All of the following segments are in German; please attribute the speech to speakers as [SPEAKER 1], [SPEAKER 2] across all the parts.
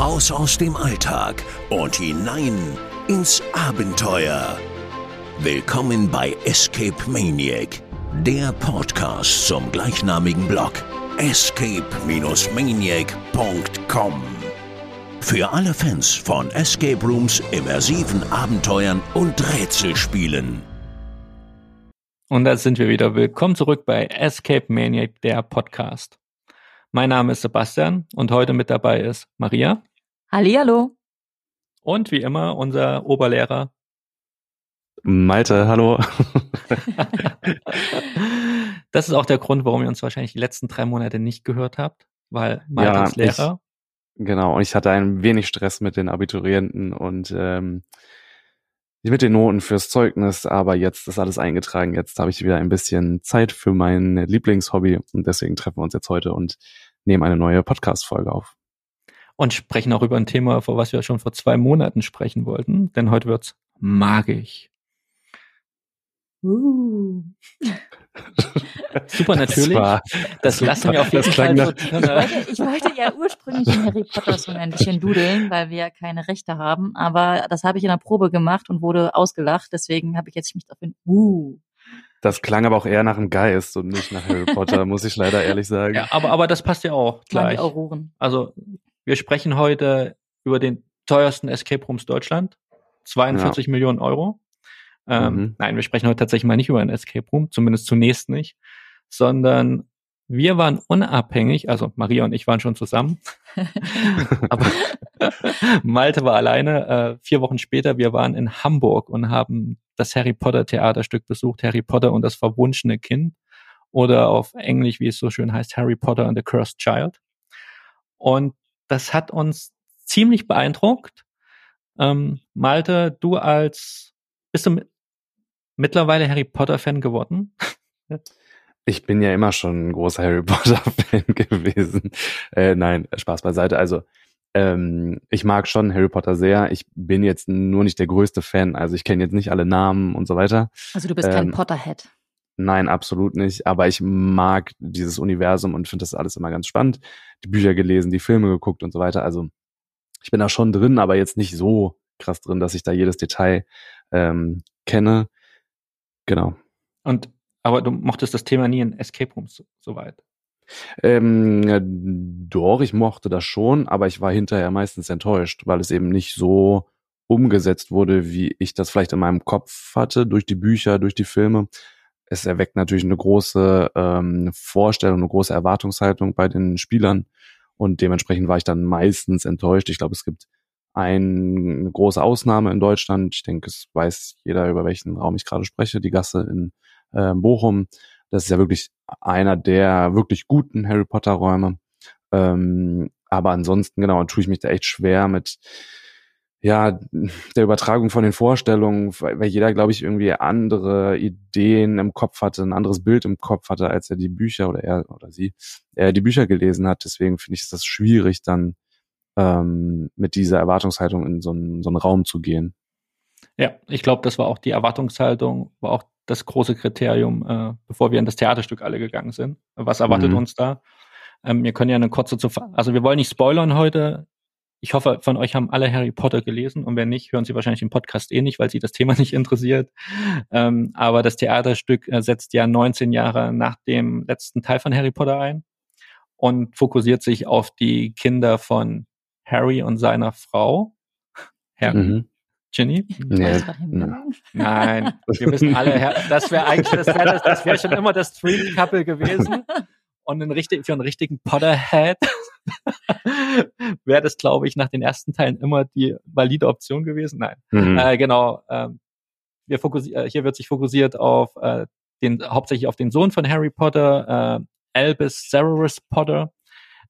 [SPEAKER 1] Raus aus dem Alltag und hinein ins Abenteuer. Willkommen bei Escape Maniac, der Podcast zum gleichnamigen Blog escape-maniac.com. Für alle Fans von Escape Rooms, immersiven Abenteuern und Rätselspielen.
[SPEAKER 2] Und da sind wir wieder. Willkommen zurück bei Escape Maniac, der Podcast. Mein Name ist Sebastian und heute mit dabei ist Maria.
[SPEAKER 3] Hallihallo.
[SPEAKER 2] Und wie immer unser Oberlehrer.
[SPEAKER 4] Malte, hallo.
[SPEAKER 2] das ist auch der Grund, warum ihr uns wahrscheinlich die letzten drei Monate nicht gehört habt, weil Malte
[SPEAKER 4] Ja,
[SPEAKER 2] ist Lehrer.
[SPEAKER 4] Genau, und ich hatte ein wenig Stress mit den Abiturienten und ähm, mit den Noten fürs Zeugnis, aber jetzt ist alles eingetragen. Jetzt habe ich wieder ein bisschen Zeit für mein Lieblingshobby und deswegen treffen wir uns jetzt heute und nehmen eine neue Podcast-Folge auf.
[SPEAKER 2] Und sprechen auch über ein Thema, vor was wir schon vor zwei Monaten sprechen wollten, denn heute wird's magisch.
[SPEAKER 3] Uh.
[SPEAKER 2] Super natürlich.
[SPEAKER 4] war-
[SPEAKER 2] Das lassen wir auf jeden
[SPEAKER 4] das
[SPEAKER 2] Fall so
[SPEAKER 4] nach-
[SPEAKER 3] Ich wollte, ich wollte ja ursprünglich in Harry Potter so ein bisschen dudeln, weil wir ja keine Rechte haben. Aber das habe ich in der Probe gemacht und wurde ausgelacht. Deswegen habe ich jetzt mich auf den Uh.
[SPEAKER 4] Das klang aber auch eher nach einem Geist und nicht nach Harry Potter, muss ich leider ehrlich sagen.
[SPEAKER 2] Ja, aber, aber das passt ja auch gleich.
[SPEAKER 3] Auroren.
[SPEAKER 2] Also, wir sprechen heute über den teuersten Escape Rooms Deutschland. 42 Millionen Euro. Ähm,
[SPEAKER 4] Mhm.
[SPEAKER 2] Nein, wir sprechen heute tatsächlich mal nicht über einen Escape Room, zumindest zunächst nicht, sondern wir waren unabhängig, also Maria und ich waren schon zusammen, aber Malte war alleine. Äh, vier Wochen später, wir waren in Hamburg und haben das Harry Potter Theaterstück besucht, Harry Potter und das verwunschene Kind oder auf Englisch, wie es so schön heißt, Harry Potter and the Cursed Child. Und das hat uns ziemlich beeindruckt. Ähm, Malte, du als, bist du mi- mittlerweile Harry Potter Fan geworden?
[SPEAKER 4] Ich bin ja immer schon ein großer Harry Potter-Fan gewesen. Äh, nein, Spaß beiseite. Also, ähm, ich mag schon Harry Potter sehr. Ich bin jetzt nur nicht der größte Fan. Also, ich kenne jetzt nicht alle Namen und so weiter.
[SPEAKER 3] Also du bist kein
[SPEAKER 4] Ähm,
[SPEAKER 3] Potterhead.
[SPEAKER 4] Nein, absolut nicht. Aber ich mag dieses Universum und finde das alles immer ganz spannend. Die Bücher gelesen, die Filme geguckt und so weiter. Also, ich bin da schon drin, aber jetzt nicht so krass drin, dass ich da jedes Detail ähm, kenne. Genau.
[SPEAKER 2] Und, aber du mochtest das Thema nie in Escape Rooms so, so weit.
[SPEAKER 4] Ähm, ja, doch, ich mochte das schon, aber ich war hinterher meistens enttäuscht, weil es eben nicht so umgesetzt wurde, wie ich das vielleicht in meinem Kopf hatte, durch die Bücher, durch die Filme. Es erweckt natürlich eine große ähm, Vorstellung, eine große Erwartungshaltung bei den Spielern und dementsprechend war ich dann meistens enttäuscht. Ich glaube, es gibt ein, eine große Ausnahme in Deutschland. Ich denke, es weiß jeder, über welchen Raum ich gerade spreche, die Gasse in äh, Bochum. Das ist ja wirklich einer der wirklich guten Harry Potter Räume. Ähm, aber ansonsten, genau, tue ich mich da echt schwer mit, ja, der Übertragung von den Vorstellungen, weil, jeder, glaube ich, irgendwie andere Ideen im Kopf hatte, ein anderes Bild im Kopf hatte, als er die Bücher oder er oder sie, er die Bücher gelesen hat. Deswegen finde ich es das schwierig, dann ähm, mit dieser Erwartungshaltung in so einen, so einen Raum zu gehen.
[SPEAKER 2] Ja, ich glaube, das war auch die Erwartungshaltung, war auch das große Kriterium, äh, bevor wir in das Theaterstück alle gegangen sind. Was erwartet
[SPEAKER 4] Mhm.
[SPEAKER 2] uns da? Ähm, wir können ja eine kurze, zu, also wir wollen nicht spoilern heute. Ich hoffe, von euch haben alle Harry Potter gelesen und wenn nicht, hören sie wahrscheinlich den Podcast eh nicht, weil sie das Thema nicht interessiert. Ähm, aber das Theaterstück äh, setzt ja 19 Jahre nach dem letzten Teil von Harry Potter ein und fokussiert sich auf die Kinder von Harry und seiner Frau. Harry,
[SPEAKER 4] Mhm.
[SPEAKER 2] Ginny.
[SPEAKER 4] Nee.
[SPEAKER 2] Nein, wir wissen alle, das wäre eigentlich, das wäre das, das wär schon immer das Stream Couple gewesen. Und ein richtig, für einen richtigen Potterhead wäre das, glaube ich, nach den ersten Teilen immer die valide Option gewesen. Nein,
[SPEAKER 4] Mhm.
[SPEAKER 2] äh, genau. Ähm, wir äh, hier wird sich fokussiert auf äh, den, hauptsächlich auf den Sohn von Harry Potter, äh, Albus Severus Potter,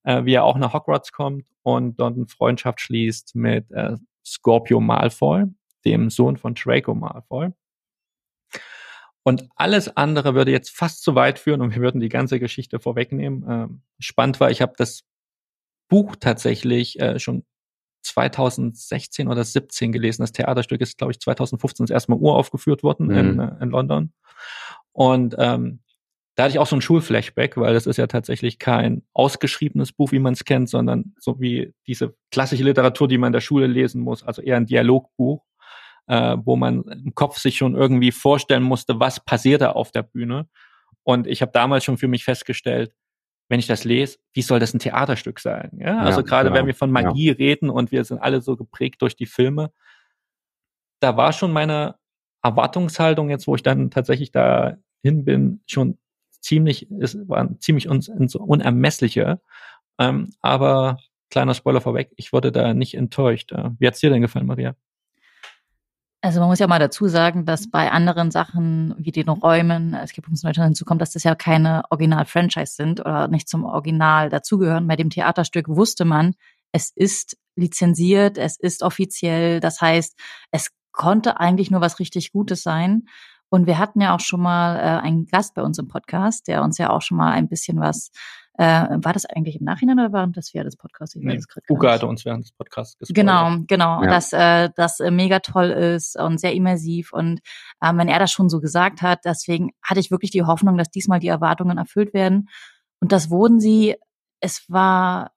[SPEAKER 2] äh, wie er auch nach Hogwarts kommt und dort eine Freundschaft schließt mit äh, Scorpio Malfoy, dem Sohn von Draco Malfoy. Und alles andere würde jetzt fast zu weit führen und wir würden die ganze Geschichte vorwegnehmen. Ähm, spannend war, ich habe das Buch tatsächlich äh, schon 2016 oder 17 gelesen. Das Theaterstück ist, glaube ich, 2015 das erste Mal uraufgeführt worden in,
[SPEAKER 4] Mhm.
[SPEAKER 2] äh, in London. Und ähm, da hatte ich auch so ein Schulflashback, weil das ist ja tatsächlich kein ausgeschriebenes Buch, wie man es kennt, sondern so wie diese klassische Literatur, die man in der Schule lesen muss, also eher ein Dialogbuch, äh, wo man im Kopf sich schon irgendwie vorstellen musste, was passiert da auf der Bühne. Und ich habe damals schon für mich festgestellt, wenn ich das lese, wie soll das ein Theaterstück sein? Ja, also ja, gerade genau. wenn wir von Magie ja. reden und wir sind alle so geprägt durch die Filme, da war schon meine Erwartungshaltung jetzt, wo ich dann tatsächlich dahin bin, schon ziemlich, es waren ziemlich uns so unermessliche. Ähm, aber kleiner Spoiler vorweg, ich wurde da nicht enttäuscht. Äh, wie hat's dir denn gefallen, Maria?
[SPEAKER 3] Also man muss ja mal dazu sagen, dass bei anderen Sachen wie den Räumen, es gibt uns Deutschland hinzukommt, dass das ja keine Original-Franchise sind oder nicht zum Original dazugehören. Bei dem Theaterstück wusste man, es ist lizenziert, es ist offiziell. Das heißt, es konnte eigentlich nur was richtig Gutes sein. Und wir hatten ja auch schon mal äh, einen Gast bei uns im Podcast, der uns ja auch schon mal ein bisschen was äh, war das eigentlich im Nachhinein oder während des während des Podcasts?
[SPEAKER 2] Ich nee, Uga hatte uns während des Podcasts
[SPEAKER 3] gesprochen. Genau, genau. Ja. Dass äh, das äh, mega toll ist und sehr immersiv. Und ähm, wenn er das schon so gesagt hat, deswegen hatte ich wirklich die Hoffnung, dass diesmal die Erwartungen erfüllt werden. Und das wurden sie. Es war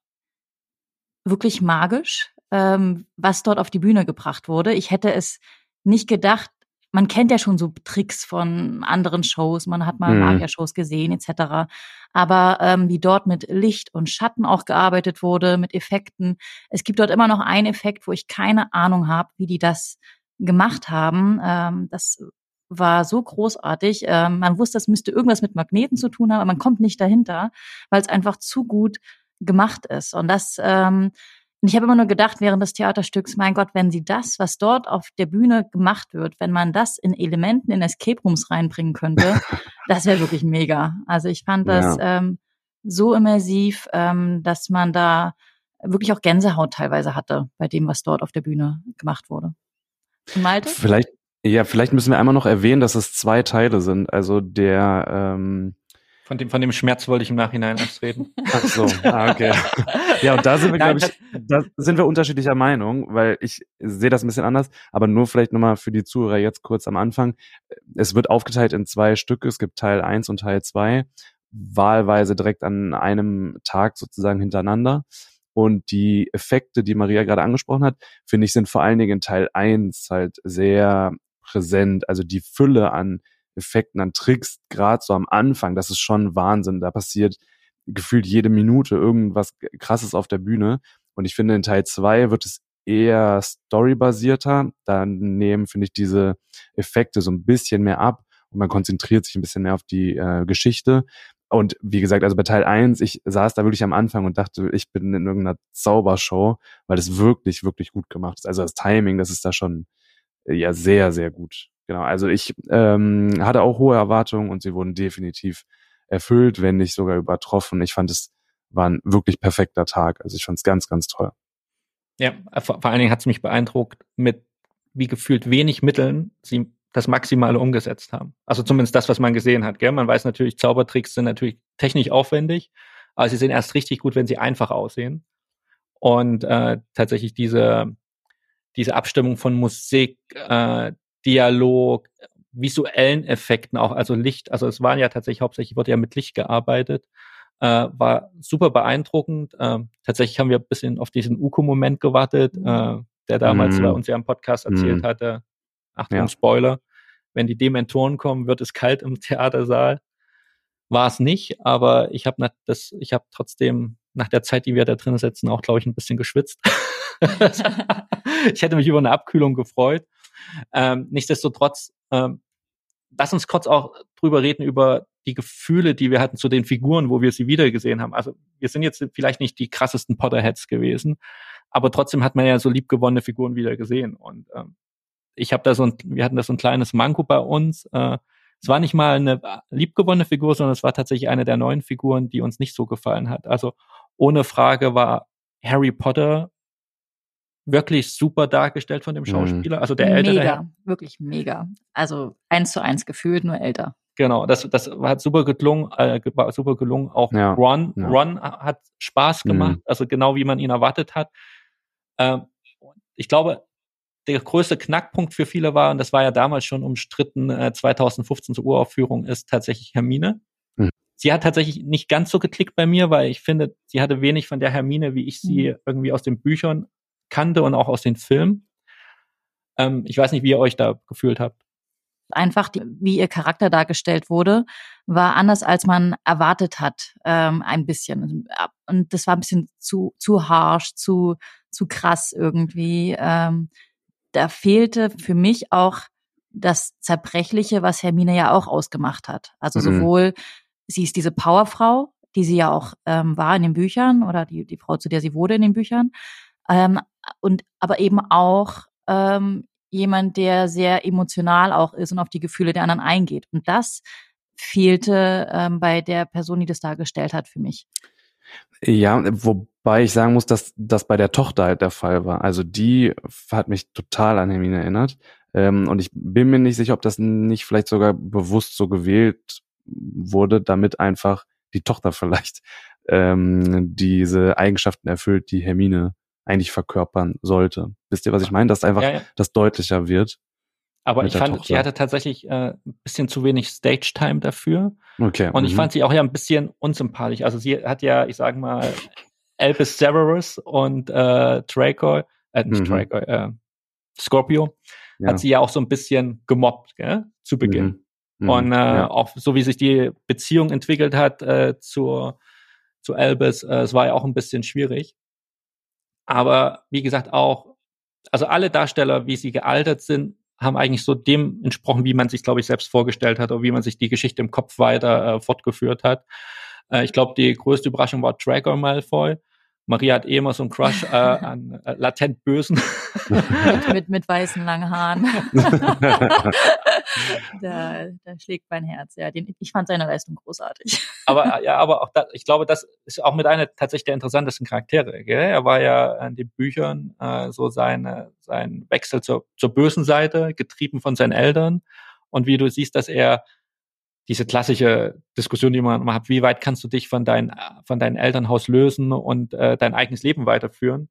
[SPEAKER 3] wirklich magisch, ähm, was dort auf die Bühne gebracht wurde. Ich hätte es nicht gedacht, man kennt ja schon so Tricks von anderen Shows, man hat mal mhm. Magier-Shows gesehen etc. Aber ähm, wie dort mit Licht und Schatten auch gearbeitet wurde, mit Effekten. Es gibt dort immer noch einen Effekt, wo ich keine Ahnung habe, wie die das gemacht haben. Ähm, das war so großartig. Ähm, man wusste, das müsste irgendwas mit Magneten zu tun haben, aber man kommt nicht dahinter, weil es einfach zu gut gemacht ist. Und das ähm, und ich habe immer nur gedacht während des Theaterstücks, mein Gott, wenn sie das, was dort auf der Bühne gemacht wird, wenn man das in Elementen in Escape Rooms reinbringen könnte, das wäre wirklich mega. Also ich fand das ja. ähm, so immersiv, ähm, dass man da wirklich auch Gänsehaut teilweise hatte bei dem, was dort auf der Bühne gemacht wurde.
[SPEAKER 4] Malte? Vielleicht, ja, vielleicht müssen wir einmal noch erwähnen, dass es zwei Teile sind. Also der ähm,
[SPEAKER 2] von dem, von dem Schmerz wollte ich im Nachhinein erst reden.
[SPEAKER 4] Ach so, ah, okay. ja, und da sind wir, glaube ich, da sind wir unterschiedlicher Meinung, weil ich sehe das ein bisschen anders, aber nur vielleicht nochmal für die Zuhörer jetzt kurz am Anfang. Es wird aufgeteilt in zwei Stücke. Es gibt Teil eins und Teil zwei wahlweise direkt an einem Tag sozusagen hintereinander. Und die Effekte, die Maria gerade angesprochen hat, finde ich, sind vor allen Dingen in Teil eins halt sehr präsent. Also die Fülle an Effekten, an Tricks, gerade so am Anfang, das ist schon Wahnsinn. Da passiert gefühlt jede Minute irgendwas krasses auf der Bühne. Und ich finde, in Teil zwei wird es eher storybasierter. Da nehmen, finde ich, diese Effekte so ein bisschen mehr ab und man konzentriert sich ein bisschen mehr auf die äh, Geschichte. Und wie gesagt, also bei Teil eins, ich saß da wirklich am Anfang und dachte, ich bin in irgendeiner Zaubershow, weil das wirklich, wirklich gut gemacht ist. Also das Timing, das ist da schon äh, ja sehr, sehr gut. Genau, also ich ähm, hatte auch hohe Erwartungen und sie wurden definitiv erfüllt, wenn nicht sogar übertroffen. Ich fand es war ein wirklich perfekter Tag. Also ich fand es ganz, ganz toll.
[SPEAKER 2] Ja, vor, vor allen Dingen hat es mich beeindruckt, mit wie gefühlt wenig Mitteln sie das Maximale umgesetzt haben. Also zumindest das, was man gesehen hat. Gell? Man weiß natürlich, Zaubertricks sind natürlich technisch aufwendig, aber sie sind erst richtig gut, wenn sie einfach aussehen. Und äh, tatsächlich diese, diese Abstimmung von Musik, äh, Dialog, visuellen Effekten auch, also Licht, also es waren ja tatsächlich hauptsächlich, wurde ja mit Licht gearbeitet, äh, war super beeindruckend. Äh, tatsächlich haben wir ein bisschen auf diesen Uko-Moment gewartet, äh, der damals mm. bei uns ja im Podcast erzählt mm. hatte. Achtung, ja. Spoiler. Wenn die Dementoren kommen, wird es kalt im Theatersaal. War es nicht, aber ich habe das, ich habe trotzdem nach der Zeit, die wir da drin sitzen, auch glaube ich ein bisschen geschwitzt. ich hätte mich über eine Abkühlung gefreut. Ähm, nichtsdestotrotz, ähm, lass uns kurz auch drüber reden über die Gefühle, die wir hatten zu den Figuren, wo wir sie wiedergesehen haben. Also wir sind jetzt vielleicht nicht die krassesten Potterheads gewesen, aber trotzdem hat man ja so liebgewonnene Figuren wieder gesehen. Und ähm, ich habe da so ein, wir hatten da so ein kleines Manko bei uns. Äh, es war nicht mal eine liebgewonnene Figur, sondern es war tatsächlich eine der neuen Figuren, die uns nicht so gefallen hat. Also ohne Frage war Harry Potter wirklich super dargestellt von dem mhm. Schauspieler. Also der ältere.
[SPEAKER 3] Mega, wirklich mega. Also eins zu eins gefühlt, nur älter.
[SPEAKER 2] Genau, das, das hat super gelungen, äh, war super gelungen. Auch ja, Ron, ja. Ron hat Spaß mhm. gemacht, mhm. also genau wie man ihn erwartet hat. Ähm, ich glaube, der größte Knackpunkt für viele war, und das war ja damals schon umstritten, äh, 2015 zur Uraufführung, ist tatsächlich Hermine. Mhm. sie hat tatsächlich nicht ganz so geklickt bei mir, weil ich finde, sie hatte wenig von der Hermine, wie ich sie mhm. irgendwie aus den Büchern kannte und auch aus den Filmen. Ähm, ich weiß nicht, wie ihr euch da gefühlt habt.
[SPEAKER 3] Einfach, die, wie ihr Charakter dargestellt wurde, war anders, als man erwartet hat, ähm, ein bisschen. Und das war ein bisschen zu, zu harsh, zu, zu krass irgendwie. Ähm, da fehlte für mich auch das Zerbrechliche, was Hermine ja auch ausgemacht hat. Also mhm. sowohl, sie ist diese Powerfrau, die sie ja auch ähm, war in den Büchern oder die, die Frau, zu der sie wurde in den Büchern, ähm, und aber eben auch ähm, jemand, der sehr emotional auch ist und auf die Gefühle der anderen eingeht. Und das fehlte ähm, bei der Person, die das dargestellt hat, für mich.
[SPEAKER 4] Ja, wobei ich sagen muss, dass das bei der Tochter halt der Fall war. Also die hat mich total an Hermine erinnert. Ähm, und ich bin mir nicht sicher, ob das nicht vielleicht sogar bewusst so gewählt wurde, damit einfach die Tochter vielleicht ähm, diese Eigenschaften erfüllt, die Hermine eigentlich verkörpern sollte. Wisst ihr, was ich meine? Dass einfach ja, ja. das deutlicher wird.
[SPEAKER 2] Aber ich fand, Tochter. sie hatte tatsächlich äh, ein bisschen zu wenig Stage-Time dafür.
[SPEAKER 4] Okay.
[SPEAKER 2] Und mhm. ich fand sie auch ja ein bisschen unsympathisch. Also sie hat ja, ich sag mal, Albus Severus und äh, Draco, äh, nicht mhm. Draco, äh, Scorpio, ja. hat sie ja auch so ein bisschen gemobbt, gell, zu Beginn. Mhm. mhm. Und äh, ja. auch so wie sich die Beziehung entwickelt hat äh, zu, zu Albus, äh, es war ja auch ein bisschen schwierig. Aber wie gesagt, auch, also alle Darsteller, wie sie gealtert sind, haben eigentlich so dem entsprochen, wie man sich, glaube ich, selbst vorgestellt hat oder wie man sich die Geschichte im Kopf weiter äh, fortgeführt hat. Äh, ich glaube, die größte Überraschung war Draco Malfoy. Maria hat eh immer so einen Crush äh, an äh, latent Bösen.
[SPEAKER 3] mit, mit, mit weißen langen Haaren. da, da schlägt mein Herz. Ja, den, ich fand seine Leistung großartig.
[SPEAKER 2] aber ja, aber auch da, ich glaube, das ist auch mit einer tatsächlich der interessantesten Charaktere. Gell? Er war ja in den Büchern äh, so seine, sein Wechsel zur, zur bösen Seite, getrieben von seinen Eltern. Und wie du siehst, dass er diese klassische Diskussion, die man immer hat, wie weit kannst du dich von, dein, von deinem Elternhaus lösen und äh, dein eigenes Leben weiterführen?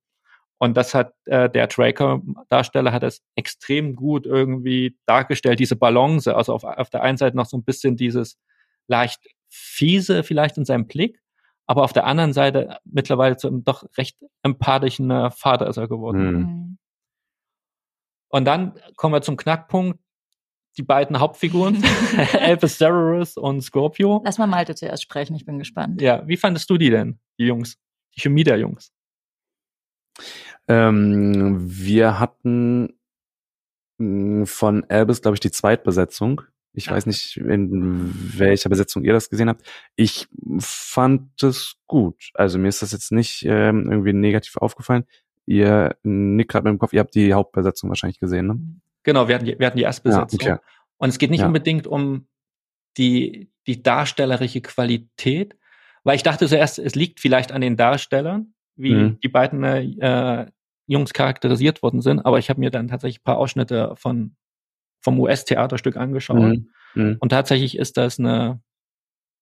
[SPEAKER 2] Und das hat äh, der Draco-Darsteller hat das extrem gut irgendwie dargestellt, diese Balance. Also auf, auf der einen Seite noch so ein bisschen dieses leicht fiese vielleicht in seinem Blick, aber auf der anderen Seite mittlerweile zu einem doch recht empathischen äh, Vater ist er geworden. Mhm. Und dann kommen wir zum Knackpunkt die beiden Hauptfiguren, Elvis Severus und Scorpio.
[SPEAKER 3] Lass mal Malte zuerst sprechen, ich bin gespannt.
[SPEAKER 2] Ja, wie fandest du die denn, die Jungs? Die Chemie der Jungs?
[SPEAKER 4] Ähm, wir hatten mm, von Elvis, glaube ich, die Zweitbesetzung. Ich ja. weiß nicht, in welcher Besetzung ihr das gesehen habt. Ich fand es gut. Also mir ist das jetzt nicht ähm, irgendwie negativ aufgefallen. Ihr nickt gerade mit dem Kopf, ihr habt die Hauptbesetzung wahrscheinlich gesehen, ne?
[SPEAKER 2] Genau, wir hatten die, wir hatten die Erstbesetzung. Ja, okay. Und es geht nicht ja. unbedingt um die, die darstellerische Qualität, weil ich dachte zuerst, es liegt vielleicht an den Darstellern, wie mhm. die beiden äh, Jungs charakterisiert worden sind, aber ich habe mir dann tatsächlich ein paar Ausschnitte von vom US-Theaterstück angeschaut. Mhm. Mhm. Und tatsächlich ist das eine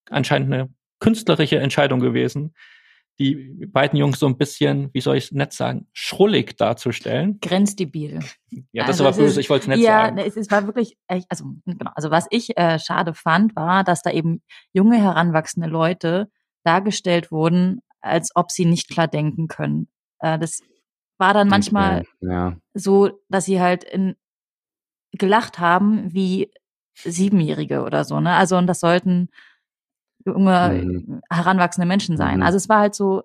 [SPEAKER 2] anscheinend eine künstlerische Entscheidung gewesen, die beiden Jungs so ein bisschen, wie soll ich es nett sagen, schrullig darzustellen.
[SPEAKER 3] Grenzdebil.
[SPEAKER 2] Ja, das also war böse, ist, ich wollte es nett
[SPEAKER 3] ja,
[SPEAKER 2] sagen.
[SPEAKER 3] Ja, es, es, war wirklich, also genau, also was ich äh, schade fand, war, dass da eben junge, heranwachsende Leute dargestellt wurden, als ob sie nicht klar denken können. Äh, das war dann manchmal ja. so, dass sie halt in, gelacht haben wie Siebenjährige oder so, ne? Also und das sollten junge, mhm. heranwachsende Menschen sein. Mhm. Also es war halt so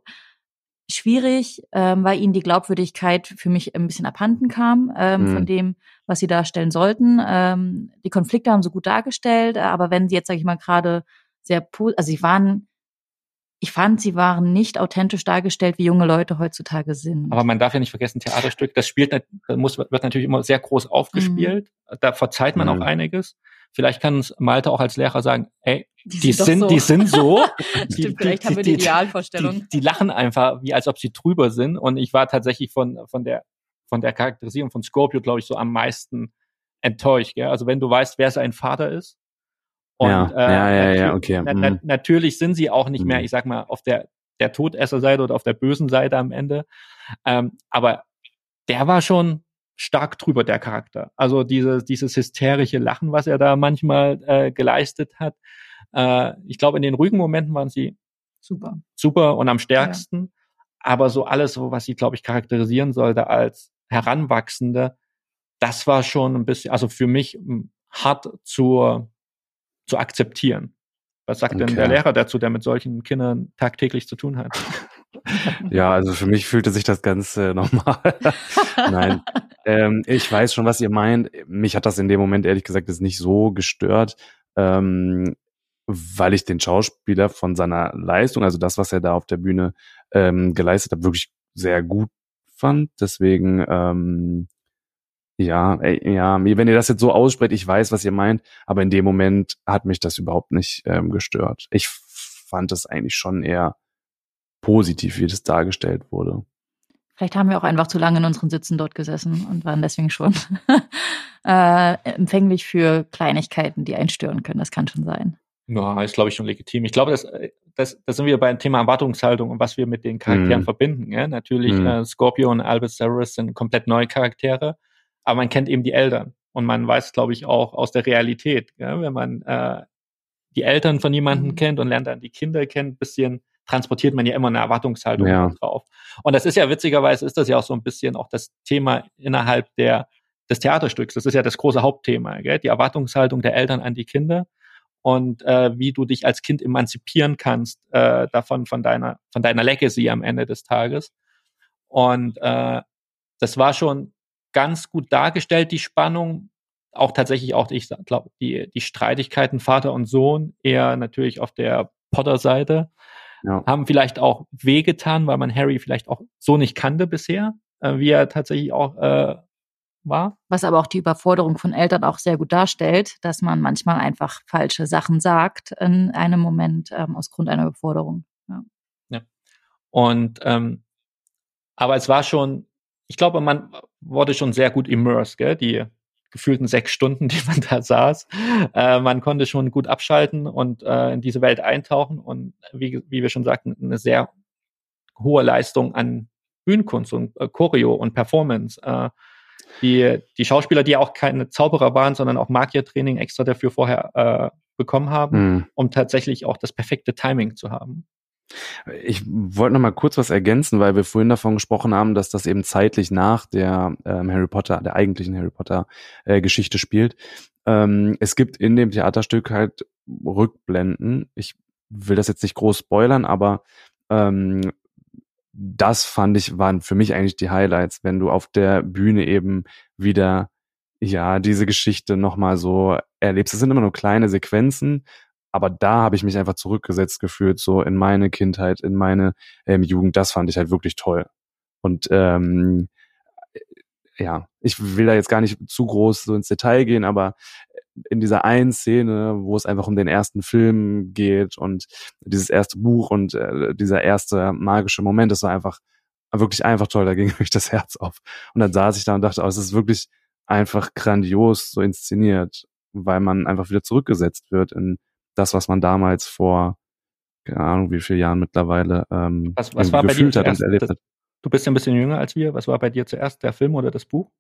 [SPEAKER 3] schwierig, ähm, weil ihnen die Glaubwürdigkeit für mich ein bisschen abhanden kam ähm, mhm. von dem, was sie darstellen sollten. Ähm, die Konflikte haben sie gut dargestellt, aber wenn sie jetzt, sage ich mal, gerade sehr, also sie waren ich fand, sie waren nicht authentisch dargestellt, wie junge Leute heutzutage sind.
[SPEAKER 2] Aber man darf ja nicht vergessen, Theaterstück, das spielt, das muss, wird natürlich immer sehr groß aufgespielt. Mhm. Da verzeiht man mhm. auch einiges. Vielleicht kann uns Malte auch als Lehrer sagen, ey, die, die sind, so. die sind so.
[SPEAKER 3] die, Stimmt, vielleicht die, haben wir die, Idealvorstellung.
[SPEAKER 2] Die, die, lachen einfach, wie als ob sie drüber sind. Und ich war tatsächlich von, von der, von der Charakterisierung von Scorpio, glaube ich, so am meisten enttäuscht. Gell? Also wenn du weißt, wer sein Vater ist,
[SPEAKER 4] und ja, äh, ja, ja, ja, okay.
[SPEAKER 2] Na, na, mhm. natürlich sind sie auch nicht mehr, mhm. ich sag mal, auf der, der Todesserseite oder auf der bösen Seite am Ende. Ähm, aber der war schon stark drüber, der Charakter. Also diese, dieses hysterische Lachen, was er da manchmal äh, geleistet hat, Äh, ich glaube, in den ruhigen Momenten waren sie
[SPEAKER 3] super,
[SPEAKER 2] super und am stärksten. Ja. Aber so alles, was sie, glaube ich, charakterisieren sollte als Heranwachsende, das war schon ein bisschen, also für mich hm, hart zu, zu akzeptieren. Was sagt okay. denn der Lehrer dazu, der mit solchen Kindern tagtäglich zu tun hat?
[SPEAKER 4] Ja, also für mich fühlte sich das Ganze normal. Nein, ähm, ich weiß schon, was ihr meint. Mich hat das in dem Moment ehrlich gesagt jetzt nicht so gestört, ähm, weil ich den Schauspieler von seiner Leistung, also das, was er da auf der Bühne ähm, geleistet hat, wirklich sehr gut fand. Deswegen ähm, ja, ey, ja, wenn ihr das jetzt so aussprecht, ich weiß, was ihr meint, aber in dem Moment hat mich das überhaupt nicht ähm, gestört. Ich fand es eigentlich schon eher positiv, wie das dargestellt wurde.
[SPEAKER 3] Vielleicht haben wir auch einfach zu lange in unseren Sitzen dort gesessen und waren deswegen schon äh, empfänglich für Kleinigkeiten, die einen stören können. Das kann schon sein.
[SPEAKER 2] Ja, ist, glaube ich, schon legitim. Ich glaube, das, das, das sind wir beim Thema Erwartungshaltung und was wir mit den Charakteren mm. verbinden. Ja? Natürlich, mm. äh, Scorpio und Albert Severus sind komplett neue Charaktere aber man kennt eben die Eltern und man weiß, glaube ich, auch aus der Realität, ja, wenn man äh, die Eltern von jemandem mhm. kennt und lernt dann die Kinder kennen, bisschen transportiert man ja immer eine Erwartungshaltung ja. drauf. Und das ist ja witzigerweise ist das ja auch so ein bisschen auch das Thema innerhalb der des Theaterstücks. Das ist ja das große Hauptthema, gell? die Erwartungshaltung der Eltern an die Kinder und äh, wie du dich als Kind emanzipieren kannst äh, davon von deiner von deiner Legacy am Ende des Tages. Und äh, das war schon ganz gut dargestellt, die Spannung. Auch tatsächlich auch, ich glaube, die, die Streitigkeiten Vater und Sohn eher natürlich auf der Potter-Seite. Ja. Haben vielleicht auch wehgetan, weil man Harry vielleicht auch so nicht kannte bisher, äh, wie er tatsächlich auch äh, war.
[SPEAKER 3] Was aber auch die Überforderung von Eltern auch sehr gut darstellt, dass man manchmal einfach falsche Sachen sagt in einem Moment ähm, aus Grund einer Überforderung. Ja.
[SPEAKER 2] ja. Und ähm, aber es war schon ich glaube, man wurde schon sehr gut immersed, gell? die gefühlten sechs Stunden, die man da saß. Äh, man konnte schon gut abschalten und äh, in diese Welt eintauchen und wie, wie wir schon sagten, eine sehr hohe Leistung an Bühnenkunst und äh, Choreo und Performance. Äh, die, die Schauspieler, die auch keine Zauberer waren, sondern auch Magiertraining extra dafür vorher äh, bekommen haben, mhm. um tatsächlich auch das perfekte Timing zu haben.
[SPEAKER 4] Ich wollte noch mal kurz was ergänzen, weil wir vorhin davon gesprochen haben, dass das eben zeitlich nach der ähm, Harry Potter, der eigentlichen Harry Potter äh, Geschichte spielt. Ähm, es gibt in dem Theaterstück halt Rückblenden. Ich will das jetzt nicht groß spoilern, aber ähm, das fand ich, waren für mich eigentlich die Highlights, wenn du auf der Bühne eben wieder ja, diese Geschichte nochmal so erlebst. Es sind immer nur kleine Sequenzen, aber da habe ich mich einfach zurückgesetzt gefühlt, so in meine Kindheit, in meine ähm, Jugend. Das fand ich halt wirklich toll. Und ähm, äh, ja, ich will da jetzt gar nicht zu groß so ins Detail gehen, aber in dieser einen Szene, wo es einfach um den ersten Film geht und dieses erste Buch und äh, dieser erste magische Moment, das war einfach wirklich einfach toll, da ging mich das Herz auf. Und dann saß ich da und dachte, oh, es ist wirklich einfach grandios so inszeniert, weil man einfach wieder zurückgesetzt wird in das, was man damals vor, keine Ahnung, wie viele Jahren mittlerweile ähm,
[SPEAKER 2] was, was war gefühlt bei dir hat und erlebt hat. Du bist ja ein bisschen jünger als wir. Was war bei dir zuerst, der Film oder das Buch?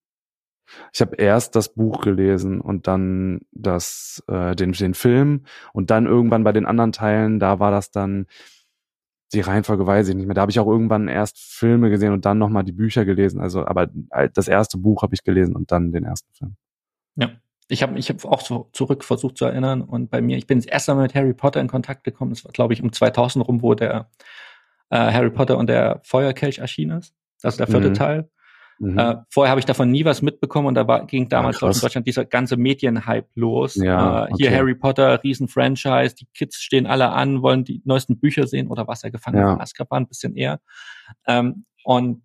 [SPEAKER 4] Ich habe erst das Buch gelesen und dann das, äh, den, den Film und dann irgendwann bei den anderen Teilen, da war das dann die Reihenfolge weiß ich nicht mehr. Da habe ich auch irgendwann erst Filme gesehen und dann nochmal die Bücher gelesen. Also, aber das erste Buch habe ich gelesen und dann den ersten Film.
[SPEAKER 2] Ja ich habe mich auch so zurück versucht zu erinnern und bei mir, ich bin das erste Mal mit Harry Potter in Kontakt gekommen. Das war, glaube ich, um 2000 rum, wo der äh, Harry Potter und der Feuerkelch erschienen ist. Also der vierte mhm. Teil. Mhm. Äh, vorher habe ich davon nie was mitbekommen und da war, ging damals ah, in Deutschland dieser ganze Medienhype los. Ja, äh, hier Harry Potter, Riesen-Franchise, die Kids stehen alle an, wollen die neuesten Bücher sehen oder was er gefangen ja. von Azkaban, ein bisschen eher. Ähm, und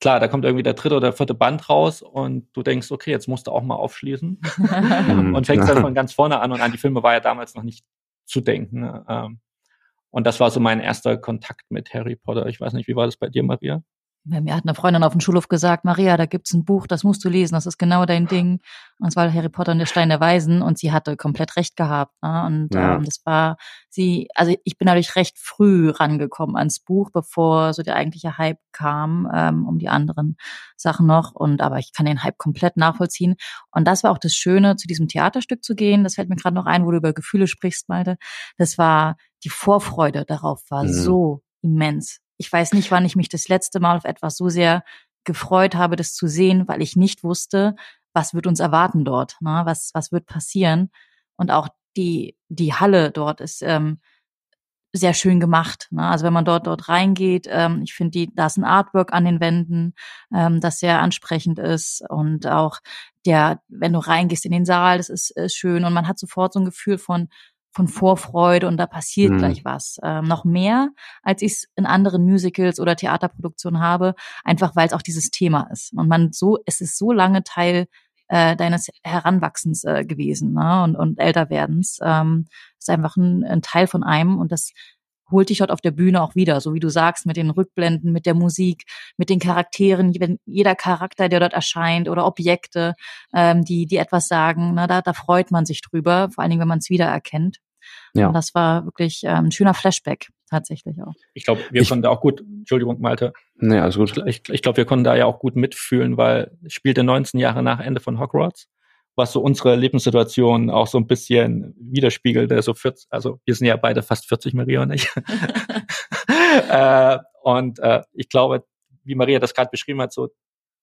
[SPEAKER 2] klar, da kommt irgendwie der dritte oder vierte Band raus und du denkst, okay, jetzt musst du auch mal aufschließen und fängst dann von ganz vorne an und an die Filme war ja damals noch nicht zu denken. Ne? Ähm, und das war so mein erster Kontakt mit Harry Potter. Ich weiß nicht, wie war das bei dir, Maria?
[SPEAKER 3] Mir hat eine Freundin auf dem Schulhof gesagt, Maria, da gibt's ein Buch, das musst du lesen, das ist genau dein Ding. Und es war Harry Potter und der Stein der Weisen und sie hatte komplett recht gehabt. Ne? Und ja. ähm, das war sie, also ich bin dadurch recht früh rangekommen ans Buch, bevor so der eigentliche Hype kam, ähm, um die anderen Sachen noch. Und aber ich kann den Hype komplett nachvollziehen. Und das war auch das Schöne, zu diesem Theaterstück zu gehen. Das fällt mir gerade noch ein, wo du über Gefühle sprichst, Malte. Das war die Vorfreude darauf war mhm. so immens ich weiß nicht, wann ich mich das letzte Mal auf etwas so sehr gefreut habe, das zu sehen, weil ich nicht wusste, was wird uns erwarten dort, ne? was, was wird passieren. Und auch die, die Halle dort ist ähm, sehr schön gemacht. Ne? Also wenn man dort dort reingeht, ähm, ich finde, die, da ist ein Artwork an den Wänden, ähm, das sehr ansprechend ist und auch der, wenn du reingehst in den Saal, das ist, ist schön und man hat sofort so ein Gefühl von von Vorfreude und da passiert mhm. gleich was. Ähm, noch mehr, als ich es in anderen Musicals oder Theaterproduktionen habe, einfach weil es auch dieses Thema ist. Und man so, es ist so lange Teil äh, deines Heranwachsens äh, gewesen ne? und, und Älterwerdens. Ähm, ist einfach ein, ein Teil von einem und das holt dich dort auf der Bühne auch wieder, so wie du sagst, mit den Rückblenden, mit der Musik, mit den Charakteren, wenn jeder Charakter, der dort erscheint oder Objekte, ähm, die, die etwas sagen, na, da, da freut man sich drüber, vor allen Dingen, wenn man es wiedererkennt. Ja. Und das war wirklich ähm, ein schöner Flashback tatsächlich auch.
[SPEAKER 2] Ich glaube, wir ich, konnten da auch gut, Entschuldigung, Malte.
[SPEAKER 4] Nee, alles gut.
[SPEAKER 2] Ich, ich glaube, wir konnten da ja auch gut mitfühlen, weil es spielte 19 Jahre nach Ende von Hogwarts, was so unsere Lebenssituation auch so ein bisschen widerspiegelte. So 40, also wir sind ja beide fast 40, Maria und ich. äh, und äh, ich glaube, wie Maria das gerade beschrieben hat, so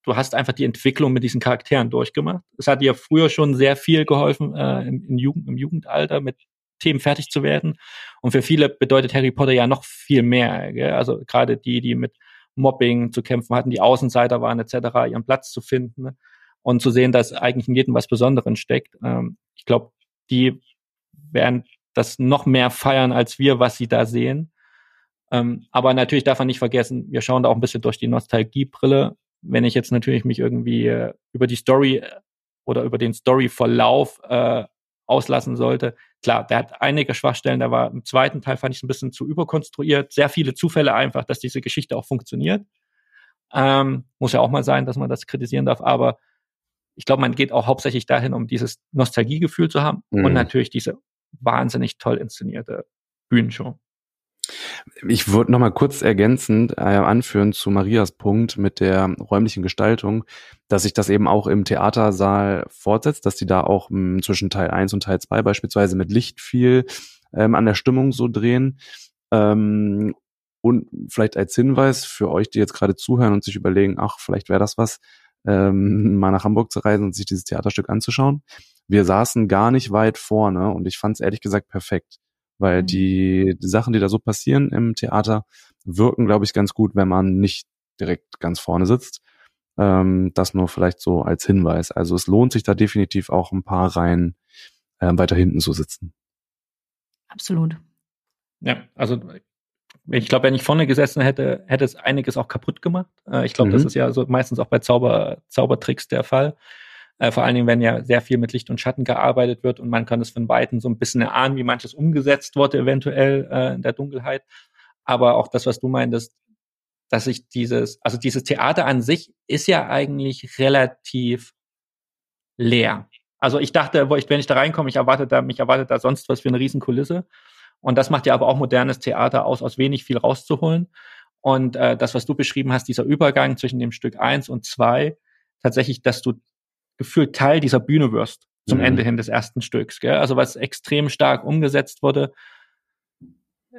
[SPEAKER 2] du hast einfach die Entwicklung mit diesen Charakteren durchgemacht. Es hat dir früher schon sehr viel geholfen äh, im, im, Jugend, im Jugendalter mit Themen fertig zu werden. Und für viele bedeutet Harry Potter ja noch viel mehr. Gell? Also gerade die, die mit Mobbing zu kämpfen hatten, die Außenseiter waren etc., ihren Platz zu finden ne? und zu sehen, dass eigentlich in jedem was Besonderes steckt. Ähm, ich glaube, die werden das noch mehr feiern als wir, was sie da sehen. Ähm, aber natürlich darf man nicht vergessen, wir schauen da auch ein bisschen durch die Nostalgiebrille. Wenn ich jetzt natürlich mich irgendwie äh, über die Story oder über den Storyverlauf äh, auslassen sollte. Klar, der hat einige Schwachstellen, der war im zweiten Teil fand ich ein bisschen zu überkonstruiert. Sehr viele Zufälle einfach, dass diese Geschichte auch funktioniert. Ähm, muss ja auch mal sein, dass man das kritisieren darf, aber ich glaube, man geht auch hauptsächlich dahin, um dieses Nostalgiegefühl zu haben mhm. und natürlich diese wahnsinnig toll inszenierte Bühnenshow.
[SPEAKER 4] Ich würde noch mal kurz ergänzend äh, anführen zu Marias Punkt mit der räumlichen Gestaltung, dass sich das eben auch im Theatersaal fortsetzt, dass die da auch m, hm, zwischen Teil 1 und Teil 2 beispielsweise mit Licht viel ähm, an der Stimmung so drehen. Ähm, und vielleicht als Hinweis für euch, die jetzt gerade zuhören und sich überlegen, ach, vielleicht wäre das was, ähm, mal nach Hamburg zu reisen und sich dieses Theaterstück anzuschauen. Wir saßen gar nicht weit vorne und ich fand es ehrlich gesagt perfekt weil mhm. die, die Sachen, die da so passieren im Theater, wirken, glaube ich, ganz gut, wenn man nicht direkt ganz vorne sitzt. Ähm, das nur vielleicht so als Hinweis. Also es lohnt sich da definitiv auch ein paar Reihen äh, weiter hinten zu sitzen.
[SPEAKER 3] Absolut.
[SPEAKER 2] Ja, also ich glaube, wenn ich vorne gesessen hätte, hätte es einiges auch kaputt gemacht. Äh, ich glaube, mhm. das ist ja so meistens auch bei Zauber, Zaubertricks der Fall. Äh, vor allen Dingen, wenn ja sehr viel mit Licht und Schatten gearbeitet wird und man kann es von Weitem so ein bisschen erahnen, wie manches umgesetzt wurde, eventuell äh, in der Dunkelheit. Aber auch das, was du meintest, dass ich dieses, also dieses Theater an sich ist ja eigentlich relativ leer. Also ich dachte, wo ich, wenn ich da reinkomme, ich erwarte da, mich erwartet da sonst was für eine Riesenkulisse. Und das macht ja aber auch modernes Theater aus, aus wenig viel rauszuholen. Und äh, das, was du beschrieben hast, dieser Übergang zwischen dem Stück eins und zwei, tatsächlich, dass du gefühlt Teil dieser Bühne wirst zum mhm. Ende hin des ersten Stücks. Gell? Also was extrem stark umgesetzt wurde.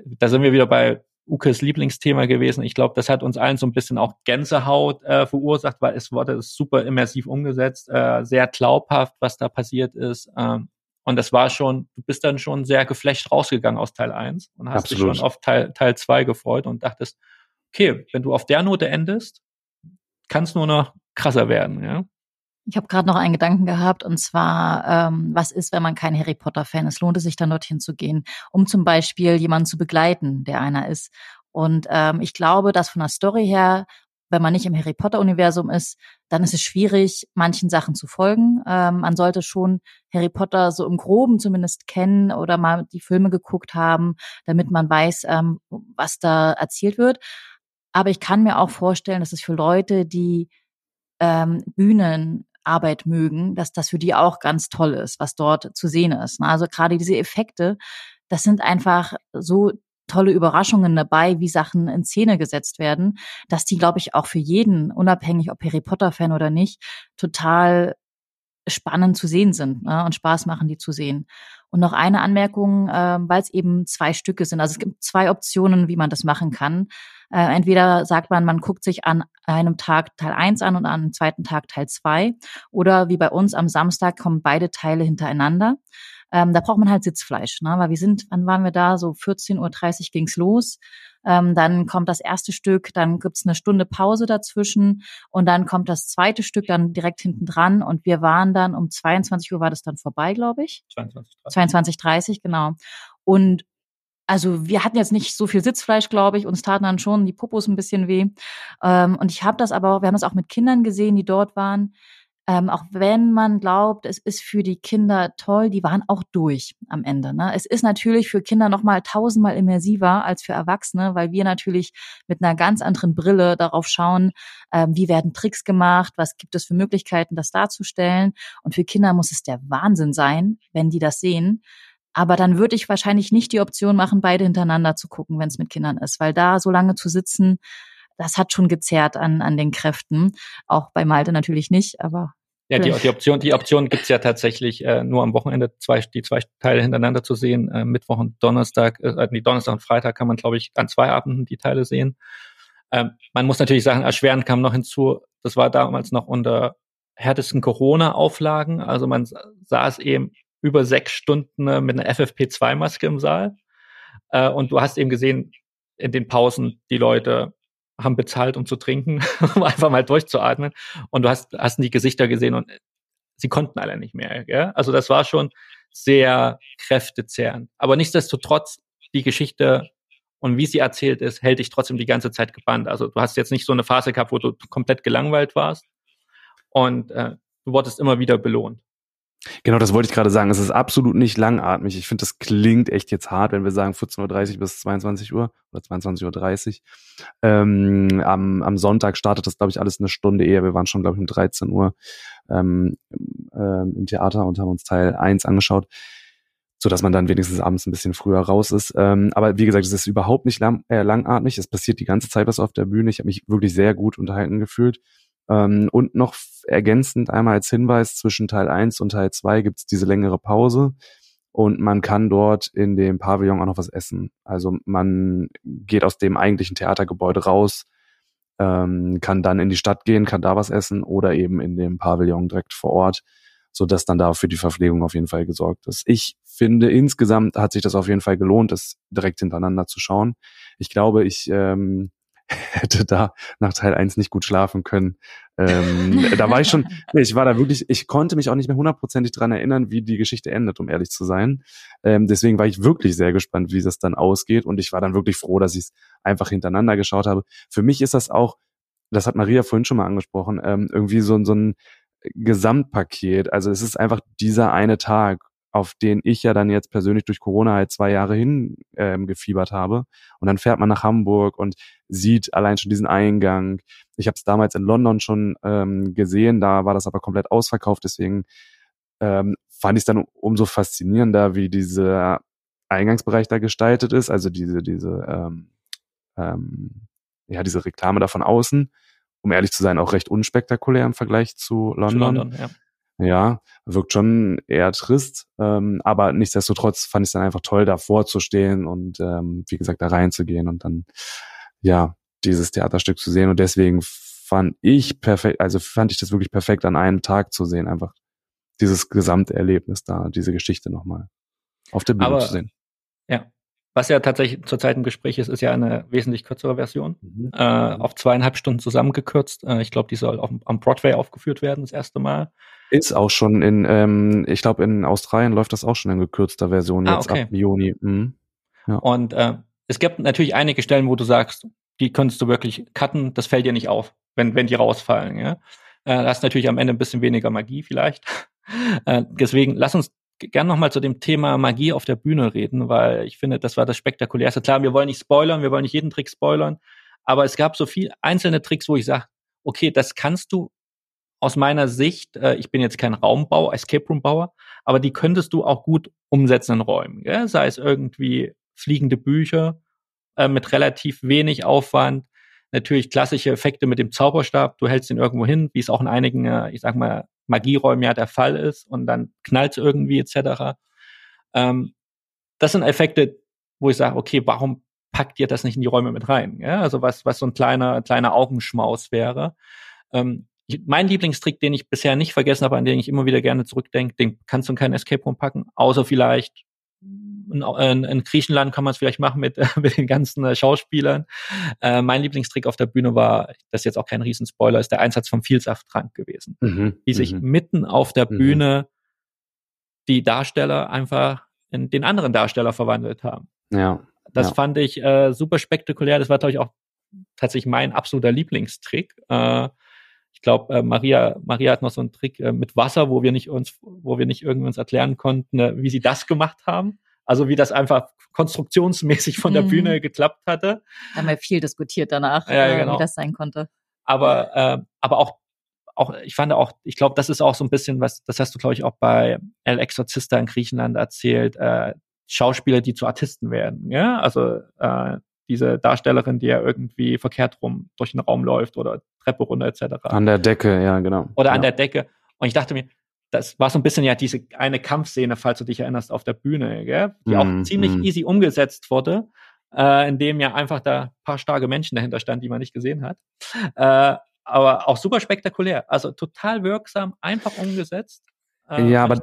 [SPEAKER 2] Da sind wir wieder bei Ukes Lieblingsthema gewesen. Ich glaube, das hat uns allen so ein bisschen auch Gänsehaut äh, verursacht, weil es wurde super immersiv umgesetzt, äh, sehr glaubhaft, was da passiert ist. Ähm, und das war schon, du bist dann schon sehr geflecht rausgegangen aus Teil 1 und hast Absolut. dich schon auf Teil, Teil 2 gefreut und dachtest, okay, wenn du auf der Note endest, kann es nur noch krasser werden, ja.
[SPEAKER 3] Ich habe gerade noch einen Gedanken gehabt und zwar, ähm, was ist, wenn man kein Harry Potter-Fan ist? Lohnt es sich dann dorthin zu gehen, um zum Beispiel jemanden zu begleiten, der einer ist? Und ähm, ich glaube, dass von der Story her, wenn man nicht im Harry Potter-Universum ist, dann ist es schwierig, manchen Sachen zu folgen. Ähm, man sollte schon Harry Potter so im Groben zumindest kennen oder mal die Filme geguckt haben, damit man weiß, ähm, was da erzählt wird. Aber ich kann mir auch vorstellen, dass es für Leute, die ähm, Bühnenarbeit mögen, dass das für die auch ganz toll ist, was dort zu sehen ist. Ne? Also gerade diese Effekte, das sind einfach so tolle Überraschungen dabei, wie Sachen in Szene gesetzt werden, dass die, glaube ich, auch für jeden, unabhängig ob Harry Potter-Fan oder nicht, total spannend zu sehen sind ne, und Spaß machen, die zu sehen. Und noch eine Anmerkung, äh, weil es eben zwei Stücke sind. Also es gibt zwei Optionen, wie man das machen kann. Äh, entweder sagt man, man guckt sich an einem Tag Teil 1 an und an einem zweiten Tag Teil 2. Oder wie bei uns am Samstag kommen beide Teile hintereinander. Ähm, da braucht man halt Sitzfleisch, ne? weil wir sind, wann waren wir da? So 14.30 Uhr ging's los. Ähm, dann kommt das erste Stück, dann gibt's eine Stunde Pause dazwischen und dann kommt das zweite Stück dann direkt hinten dran und wir waren dann um 22 Uhr war das dann vorbei, glaube ich. 22.30 22.30 genau. Und also wir hatten jetzt nicht so viel Sitzfleisch, glaube ich. Uns taten dann schon die Popos ein bisschen weh. Ähm, und ich habe das aber, wir haben das auch mit Kindern gesehen, die dort waren ähm, auch wenn man glaubt, es ist für die Kinder toll, die waren auch durch am Ende. Ne? Es ist natürlich für Kinder noch mal tausendmal immersiver als für Erwachsene, weil wir natürlich mit einer ganz anderen Brille darauf schauen, ähm, wie werden Tricks gemacht, was gibt es für Möglichkeiten, das darzustellen. Und für Kinder muss es der Wahnsinn sein, wenn die das sehen. Aber dann würde ich wahrscheinlich nicht die Option machen, beide hintereinander zu gucken, wenn es mit Kindern ist, weil da so lange zu sitzen, das hat schon gezerrt an, an den Kräften. Auch bei Malte natürlich nicht, aber.
[SPEAKER 2] Ja, die, die Option, die Option gibt's ja tatsächlich äh, nur am Wochenende zwei, die zwei Teile hintereinander zu sehen. Äh, Mittwoch und Donnerstag, äh, nee, Donnerstag und Freitag kann man, glaube ich, an zwei Abenden die Teile sehen. Ähm, man muss natürlich sagen, erschwerend kam noch hinzu, das war damals noch unter härtesten Corona-Auflagen. Also man saß eben über sechs Stunden äh, mit einer FFP2-Maske im Saal. Äh, und du hast eben gesehen, in den Pausen die Leute haben bezahlt, um zu trinken, um einfach mal durchzuatmen. Und du hast, hast die Gesichter gesehen und sie konnten alle nicht mehr. Gell? Also das war schon sehr kräftezehrend. Aber nichtsdestotrotz, die Geschichte und wie sie erzählt ist, hält dich trotzdem die ganze Zeit gebannt. Also du hast jetzt nicht so eine Phase gehabt, wo du komplett gelangweilt warst und äh, du wurdest immer wieder belohnt.
[SPEAKER 4] Genau, das wollte ich gerade sagen. Es ist absolut nicht langatmig. Ich finde, das klingt echt jetzt hart, wenn wir sagen 14.30 Uhr bis 22 Uhr oder 22.30 Uhr. Ähm, am, am Sonntag startet das, glaube ich, alles eine Stunde eher. Wir waren schon, glaube ich, um 13 Uhr ähm, ähm, im Theater und haben uns Teil 1 angeschaut, so dass man dann wenigstens abends ein bisschen früher raus ist. Ähm, aber wie gesagt, es ist überhaupt nicht lang, äh, langatmig. Es passiert die ganze Zeit was auf der Bühne. Ich habe mich wirklich sehr gut unterhalten gefühlt. Ähm, und noch ergänzend einmal als Hinweis, zwischen Teil 1 und Teil 2 gibt es diese längere Pause und man kann dort in dem Pavillon auch noch was essen. Also man geht aus dem eigentlichen Theatergebäude raus, ähm, kann dann in die Stadt gehen, kann da was essen oder eben in dem Pavillon direkt vor Ort, so dass dann da für die Verpflegung auf jeden Fall gesorgt ist. Ich finde, insgesamt hat sich das auf jeden Fall gelohnt, das direkt hintereinander zu schauen. Ich glaube, ich ähm, hätte da nach Teil 1 nicht gut schlafen können. Ähm, da war ich schon, ich war da wirklich, ich konnte mich auch nicht mehr hundertprozentig dran erinnern, wie die Geschichte endet, um ehrlich zu sein. Ähm, deswegen war ich wirklich sehr gespannt, wie das dann ausgeht. Und ich war dann wirklich froh, dass ich es einfach hintereinander geschaut habe. Für mich ist das auch, das hat Maria vorhin schon mal angesprochen, ähm, irgendwie so, so ein Gesamtpaket. Also es ist einfach dieser eine Tag auf den ich ja dann jetzt persönlich durch Corona halt zwei Jahre hin ähm, gefiebert habe. Und dann fährt man nach Hamburg und sieht allein schon diesen Eingang. Ich habe es damals in London schon ähm, gesehen, da war das aber komplett ausverkauft, deswegen ähm, fand ich es dann umso faszinierender, wie dieser Eingangsbereich da gestaltet ist, also diese, diese, ähm, ähm, ja, diese Reklame da von außen, um ehrlich zu sein, auch recht unspektakulär im Vergleich zu London. Zu London ja. Ja, wirkt schon eher trist, ähm, aber nichtsdestotrotz fand ich es dann einfach toll, davor zu stehen und ähm, wie gesagt da reinzugehen und dann ja dieses Theaterstück zu sehen und deswegen fand ich perfekt, also fand ich das wirklich perfekt an einem Tag zu sehen, einfach dieses Gesamterlebnis da, diese Geschichte nochmal auf der Bühne aber, zu sehen.
[SPEAKER 2] Ja, was ja tatsächlich zurzeit im Gespräch ist, ist ja eine wesentlich kürzere Version, mhm. äh, auf zweieinhalb Stunden zusammengekürzt. Äh, ich glaube, die soll auf, am Broadway aufgeführt werden, das erste Mal.
[SPEAKER 4] Ist auch schon in, ähm, ich glaube, in Australien läuft das auch schon in gekürzter Version ah, jetzt okay. ab Juni. Mhm.
[SPEAKER 2] Ja. Und äh, es gibt natürlich einige Stellen, wo du sagst, die könntest du wirklich cutten, das fällt dir nicht auf, wenn, wenn die rausfallen. Ja? Äh, das ist natürlich am Ende ein bisschen weniger Magie vielleicht. äh, deswegen lass uns gern nochmal zu dem Thema Magie auf der Bühne reden, weil ich finde, das war das Spektakulärste. Klar, wir wollen nicht spoilern, wir wollen nicht jeden Trick spoilern, Aber es gab so viel einzelne Tricks, wo ich sage, okay, das kannst du aus meiner Sicht, äh, ich bin jetzt kein Raumbauer, Escape Room Bauer, aber die könntest du auch gut umsetzen in Räumen. Gell? Sei es irgendwie fliegende Bücher äh, mit relativ wenig Aufwand, natürlich klassische Effekte mit dem Zauberstab, du hältst ihn irgendwo hin, wie es auch in einigen, äh, ich sag mal, Magieräumen ja der Fall ist und dann knallt es irgendwie etc. Ähm, das sind Effekte, wo ich sage, okay, warum packt ihr das nicht in die Räume mit rein? Ja? Also was, was so ein kleiner, kleiner Augenschmaus wäre. Ähm, mein Lieblingstrick, den ich bisher nicht vergessen habe, an den ich immer wieder gerne zurückdenke, den kannst du in keinen Escape Room packen, außer vielleicht in, in, Griechenland kann man es vielleicht machen mit, mit den ganzen äh, Schauspielern. Äh, mein Lieblingstrick auf der Bühne war, das ist jetzt auch kein Riesenspoiler, ist der Einsatz vom Vielsafttrank gewesen. Mhm, wie sich mhm. mitten auf der mhm. Bühne die Darsteller einfach in den anderen Darsteller verwandelt haben.
[SPEAKER 4] Ja.
[SPEAKER 2] Das
[SPEAKER 4] ja.
[SPEAKER 2] fand ich äh, super spektakulär. Das war, glaube ich, auch tatsächlich mein absoluter Lieblingstrick. Äh, ich glaube, äh, Maria, Maria hat noch so einen Trick äh, mit Wasser, wo wir nicht uns, wo wir nicht irgendwie uns erklären konnten, äh, wie sie das gemacht haben. Also wie das einfach konstruktionsmäßig von der mhm. Bühne geklappt hatte.
[SPEAKER 3] Da haben wir viel diskutiert danach, ja, äh, genau. wie das sein konnte.
[SPEAKER 2] Aber, äh, aber auch, auch, ich fand auch, ich glaube, das ist auch so ein bisschen was, das hast du, glaube ich, auch bei El Exorcista in Griechenland erzählt, äh, Schauspieler, die zu Artisten werden. Ja, also äh, diese Darstellerin, die ja irgendwie verkehrt rum durch den Raum läuft oder Treppe runter etc.
[SPEAKER 4] An der Decke, ja, genau.
[SPEAKER 2] Oder
[SPEAKER 4] ja.
[SPEAKER 2] an der Decke. Und ich dachte mir, das war so ein bisschen ja diese eine Kampfszene, falls du dich erinnerst, auf der Bühne, gell? die mm, auch ziemlich mm. easy umgesetzt wurde, äh, in dem ja einfach da paar starke Menschen dahinter standen, die man nicht gesehen hat. Äh, aber auch super spektakulär. Also total wirksam, einfach umgesetzt.
[SPEAKER 4] Äh, ja, aber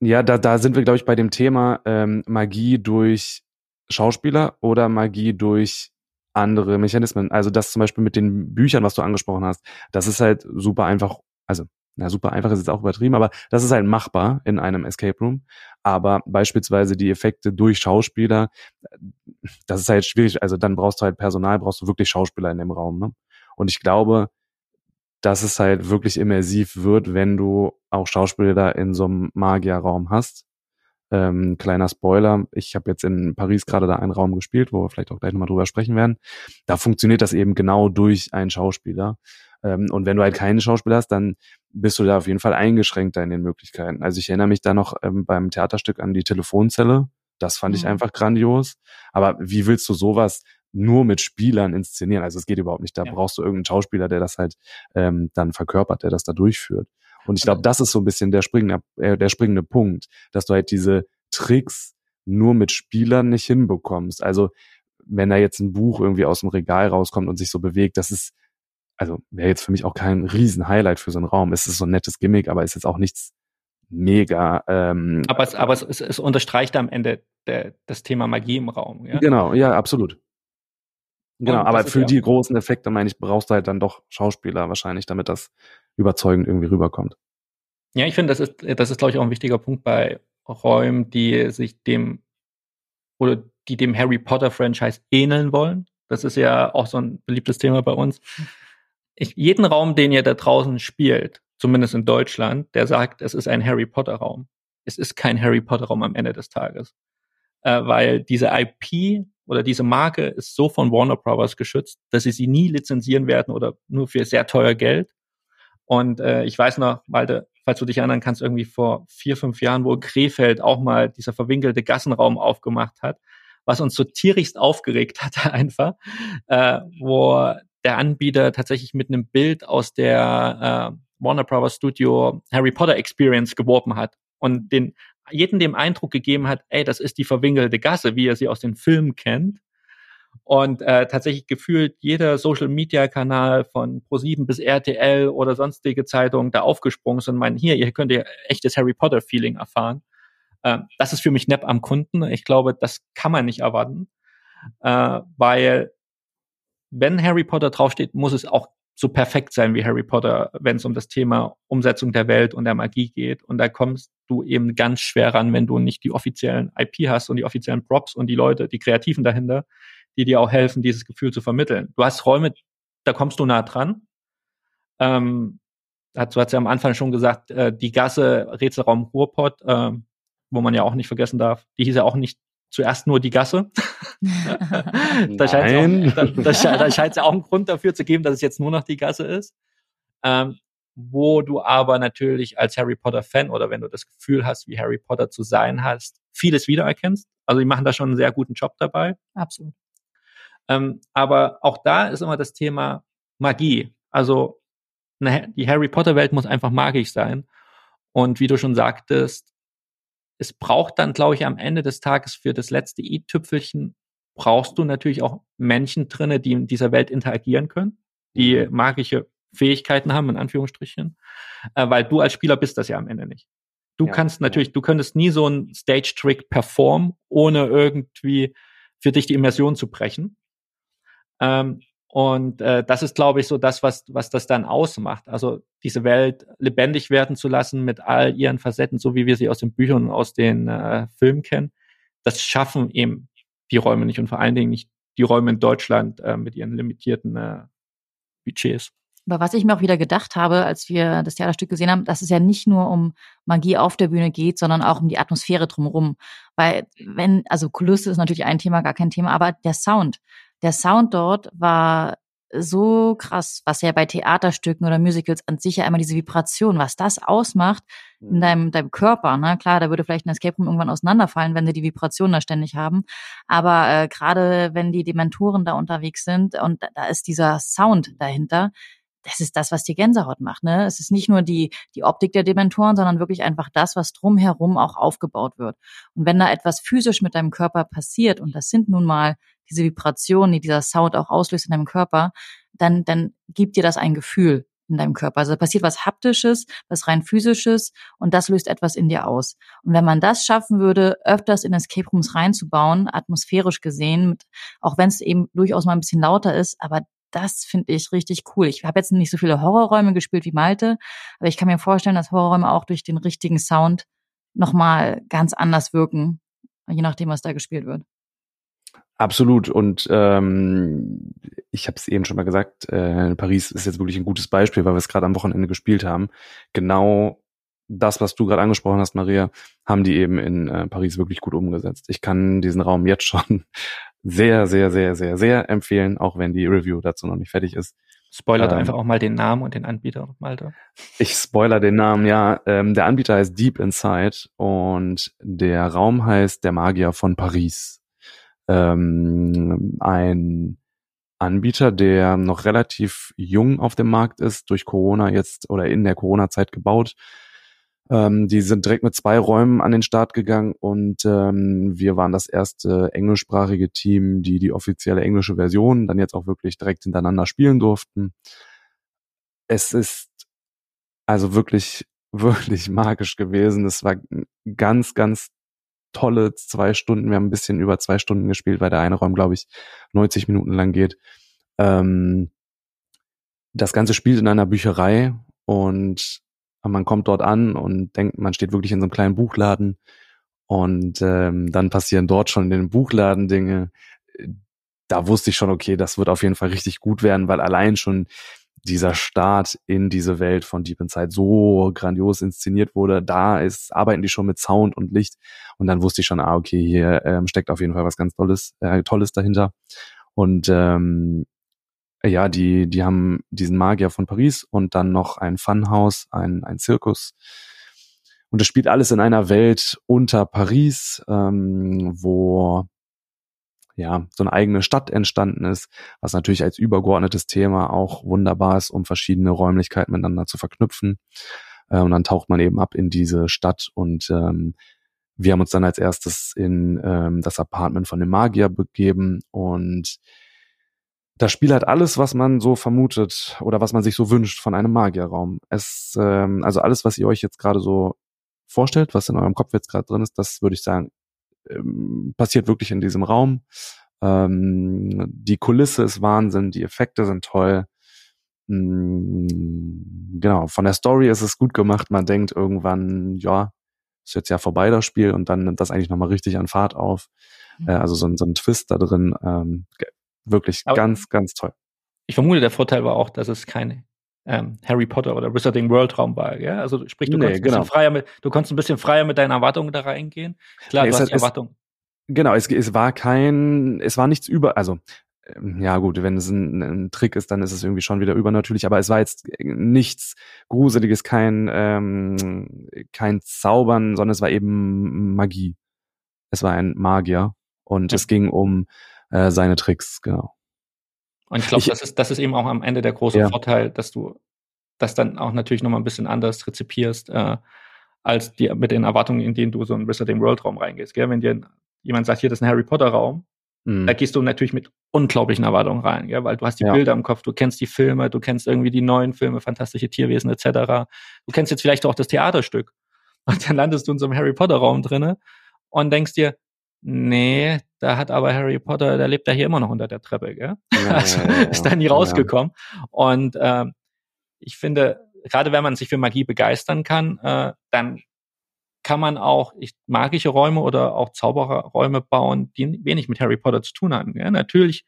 [SPEAKER 4] ja, da, da sind wir, glaube ich, bei dem Thema ähm, Magie durch Schauspieler oder Magie durch andere Mechanismen. Also das zum Beispiel mit den Büchern, was du angesprochen hast, das ist halt super einfach, also na super einfach ist jetzt auch übertrieben, aber das ist halt machbar in einem Escape Room. Aber beispielsweise die Effekte durch Schauspieler, das ist halt schwierig. Also dann brauchst du halt Personal, brauchst du wirklich Schauspieler in dem Raum. Ne? Und ich glaube, dass es halt wirklich immersiv wird, wenn du auch Schauspieler in so einem Magierraum hast. Ähm, kleiner Spoiler, ich habe jetzt in Paris gerade da einen Raum gespielt, wo wir vielleicht auch gleich nochmal drüber sprechen werden. Da funktioniert das eben genau durch einen Schauspieler. Ähm, und wenn du halt keinen Schauspieler hast, dann bist du da auf jeden Fall eingeschränkter in den Möglichkeiten. Also ich erinnere mich da noch ähm, beim Theaterstück an die Telefonzelle. Das fand mhm. ich einfach grandios. Aber wie willst du sowas nur mit Spielern inszenieren? Also es geht überhaupt nicht. Da ja. brauchst du irgendeinen Schauspieler, der das halt ähm, dann verkörpert, der das da durchführt. Und ich glaube, das ist so ein bisschen der springende, äh, der springende Punkt, dass du halt diese Tricks nur mit Spielern nicht hinbekommst. Also wenn da jetzt ein Buch irgendwie aus dem Regal rauskommt und sich so bewegt, das ist, also wäre jetzt für mich auch kein Riesen-Highlight für so einen Raum. Es ist so ein nettes Gimmick, aber es ist jetzt auch nichts mega. Ähm,
[SPEAKER 2] aber es, aber es, es, es unterstreicht am Ende der, das Thema Magie im Raum. Ja?
[SPEAKER 4] Genau, ja, absolut. Genau, aber für ja die großen Effekte, meine ich, brauchst du halt dann doch Schauspieler wahrscheinlich, damit das überzeugend irgendwie rüberkommt.
[SPEAKER 2] Ja, ich finde, das ist, das ist, glaube ich, auch ein wichtiger Punkt bei Räumen, die sich dem oder die dem Harry Potter Franchise ähneln wollen. Das ist ja auch so ein beliebtes Thema bei uns. Ich, jeden Raum, den ihr da draußen spielt, zumindest in Deutschland, der sagt, es ist ein Harry Potter Raum. Es ist kein Harry Potter Raum am Ende des Tages. Äh, weil diese IP oder diese Marke ist so von Warner Brothers geschützt, dass sie sie nie lizenzieren werden oder nur für sehr teuer Geld. Und äh, ich weiß noch, Malte, falls du dich erinnern kannst, irgendwie vor vier, fünf Jahren, wo Krefeld auch mal dieser verwinkelte Gassenraum aufgemacht hat, was uns so tierigst aufgeregt hatte einfach, äh, wo der Anbieter tatsächlich mit einem Bild aus der äh, Warner Brothers Studio Harry Potter Experience geworben hat und den jeden dem Eindruck gegeben hat, ey, das ist die verwinkelte Gasse, wie ihr sie aus den Filmen kennt. Und äh, tatsächlich gefühlt jeder Social-Media-Kanal von Pro7 bis RTL oder sonstige Zeitungen da aufgesprungen sind und meinen, hier, ihr könnt ihr echtes Harry Potter-Feeling erfahren. Äh, das ist für mich Nepp am Kunden. Ich glaube, das kann man nicht erwarten, äh, weil wenn Harry Potter draufsteht, muss es auch so perfekt sein wie Harry Potter, wenn es um das Thema Umsetzung der Welt und der Magie geht. Und da kommst du eben ganz schwer ran, wenn du nicht die offiziellen IP hast und die offiziellen Props und die Leute, die Kreativen dahinter, die dir auch helfen, dieses Gefühl zu vermitteln. Du hast Räume, da kommst du nah dran. Ähm, du hast ja am Anfang schon gesagt, äh, die Gasse Rätselraum Ruhrpott, äh, wo man ja auch nicht vergessen darf, die hieß ja auch nicht zuerst nur die Gasse. da scheint es ja, da, da ja auch einen Grund dafür zu geben, dass es jetzt nur noch die Gasse ist. Ähm, wo du aber natürlich als Harry Potter Fan oder wenn du das Gefühl hast, wie Harry Potter zu sein hast, vieles wiedererkennst. Also die machen da schon einen sehr guten Job dabei.
[SPEAKER 3] Absolut.
[SPEAKER 2] Ähm, aber auch da ist immer das Thema Magie. Also eine, die Harry Potter Welt muss einfach magisch sein. Und wie du schon sagtest, es braucht dann, glaube ich, am Ende des Tages für das letzte i-Tüpfelchen brauchst du natürlich auch Menschen drinne, die in dieser Welt interagieren können, die mhm. magische Fähigkeiten haben, in Anführungsstrichen, äh, weil du als Spieler bist das ja am Ende nicht. Du ja, kannst natürlich, ja. du könntest nie so einen Stage-Trick performen, ohne irgendwie für dich die Immersion zu brechen. Ähm, und äh, das ist, glaube ich, so das, was, was das dann ausmacht. Also diese Welt lebendig werden zu lassen mit all ihren Facetten, so wie wir sie aus den Büchern und aus den äh, Filmen kennen. Das schaffen eben die Räume nicht und vor allen Dingen nicht die Räume in Deutschland äh, mit ihren limitierten äh, Budgets.
[SPEAKER 3] Aber was ich mir auch wieder gedacht habe, als wir das Theaterstück gesehen haben, dass es ja nicht nur um Magie auf der Bühne geht, sondern auch um die Atmosphäre drumherum. Weil wenn, also Kulisse ist natürlich ein Thema, gar kein Thema, aber der Sound. Der Sound dort war so krass, was ja bei Theaterstücken oder Musicals an sich ja immer diese Vibration, was das ausmacht in mhm. deinem, deinem Körper. Ne? Klar, da würde vielleicht ein Escape Room irgendwann auseinanderfallen, wenn sie die Vibration da ständig haben. Aber äh, gerade wenn die Dementoren da unterwegs sind und da, da ist dieser Sound dahinter, das ist das, was die Gänsehaut macht. Ne? Es ist nicht nur die, die Optik der Dementoren, sondern wirklich einfach das, was drumherum auch aufgebaut wird. Und wenn da etwas physisch mit deinem Körper passiert, und das sind nun mal diese Vibrationen, die dieser Sound auch auslöst in deinem Körper, dann, dann gibt dir das ein Gefühl in deinem Körper. Also passiert was Haptisches, was rein Physisches und das löst etwas in dir aus. Und wenn man das schaffen würde, öfters in Escape Rooms reinzubauen, atmosphärisch gesehen, auch wenn es eben durchaus mal ein bisschen lauter ist, aber das finde ich richtig cool. Ich habe jetzt nicht so viele Horrorräume gespielt wie Malte, aber ich kann mir vorstellen, dass Horrorräume auch durch den richtigen Sound nochmal ganz anders wirken, je nachdem, was da gespielt wird.
[SPEAKER 4] Absolut. Und ähm, ich habe es eben schon mal gesagt, äh, Paris ist jetzt wirklich ein gutes Beispiel, weil wir es gerade am Wochenende gespielt haben. Genau das, was du gerade angesprochen hast, Maria, haben die eben in äh, Paris wirklich gut umgesetzt. Ich kann diesen Raum jetzt schon sehr, sehr, sehr, sehr, sehr empfehlen, auch wenn die Review dazu noch nicht fertig ist.
[SPEAKER 2] Spoilert ähm, einfach auch mal den Namen und den Anbieter, Malte.
[SPEAKER 4] Ich spoiler den Namen, ja. Ähm, der Anbieter heißt Deep Inside und der Raum heißt Der Magier von Paris. Ähm, ein Anbieter, der noch relativ jung auf dem Markt ist, durch Corona jetzt oder in der Corona-Zeit gebaut, ähm, die sind direkt mit zwei Räumen an den Start gegangen und ähm, wir waren das erste englischsprachige Team, die die offizielle englische Version dann jetzt auch wirklich direkt hintereinander spielen durften. Es ist also wirklich, wirklich magisch gewesen. Es war ganz, ganz tolle zwei Stunden. Wir haben ein bisschen über zwei Stunden gespielt, weil der eine Raum, glaube ich, 90 Minuten lang geht. Ähm, das Ganze spielt in einer Bücherei und man kommt dort an und denkt, man steht wirklich in so einem kleinen Buchladen und ähm, dann passieren dort schon in den Buchladen Dinge. Da wusste ich schon, okay, das wird auf jeden Fall richtig gut werden, weil allein schon dieser Start in diese Welt von Deep Inside so grandios inszeniert wurde. Da ist, arbeiten die schon mit Sound und Licht. Und dann wusste ich schon, ah, okay, hier ähm, steckt auf jeden Fall was ganz Tolles, äh, Tolles dahinter. Und ähm, ja, die, die haben diesen Magier von Paris und dann noch ein Funhouse, ein, ein Zirkus. Und es spielt alles in einer Welt unter Paris, ähm, wo ja so eine eigene Stadt entstanden ist, was natürlich als übergeordnetes Thema auch wunderbar ist, um verschiedene Räumlichkeiten miteinander zu verknüpfen. Äh, und dann taucht man eben ab in diese Stadt und ähm, wir haben uns dann als erstes in ähm, das Apartment von dem Magier begeben und das Spiel hat alles, was man so vermutet oder was man sich so wünscht von einem Magierraum. Es, ähm, also alles, was ihr euch jetzt gerade so vorstellt, was in eurem Kopf jetzt gerade drin ist, das würde ich sagen, ähm, passiert wirklich in diesem Raum. Ähm, die Kulisse ist Wahnsinn, die Effekte sind toll. Mhm, genau, von der Story ist es gut gemacht. Man denkt irgendwann, ja, ist jetzt ja vorbei das Spiel und dann nimmt das eigentlich nochmal richtig an Fahrt auf. Mhm. Äh, also so, so ein Twist da drin. Ähm, Wirklich Aber ganz, ganz toll.
[SPEAKER 2] Ich vermute, der Vorteil war auch, dass es keine ähm, Harry Potter oder Wizarding World Raum war. Ja? Also sprich, du, nee, konntest genau. ein bisschen freier mit, du konntest ein bisschen freier mit deinen Erwartungen da reingehen. Klar, nee, du hast die Erwartungen.
[SPEAKER 4] Genau, es, es war kein, es war nichts über, also ähm, ja gut, wenn es ein, ein, Trick ist, dann ist es irgendwie schon wieder übernatürlich, aber es war jetzt nichts Gruseliges, kein, ähm, kein Zaubern, sondern es war eben Magie. Es war ein Magier und ja. es ging um äh, seine Tricks, genau.
[SPEAKER 2] Und ich glaube, das ist, das ist eben auch am Ende der große ja. Vorteil, dass du das dann auch natürlich nochmal ein bisschen anders rezipierst, äh, als die, mit den Erwartungen, in denen du so einen Wizarding World Raum reingehst. Gell? Wenn dir jemand sagt, hier, das ist ein Harry Potter Raum, mhm. da gehst du natürlich mit unglaublichen Erwartungen rein, gell? weil du hast die ja. Bilder im Kopf, du kennst die Filme, du kennst irgendwie die neuen Filme, fantastische Tierwesen etc. Du kennst jetzt vielleicht auch das Theaterstück. Und dann landest du in so einem Harry Potter Raum drinne und denkst dir, nee, da hat aber Harry Potter, der lebt da hier immer noch unter der Treppe, gell? Ja, also, ja, ja, ist da nie rausgekommen. Und ähm, ich finde, gerade wenn man sich für Magie begeistern kann, äh, dann kann man auch ich, magische Räume oder auch Zaubererräume bauen, die wenig mit Harry Potter zu tun haben. Ja, natürlich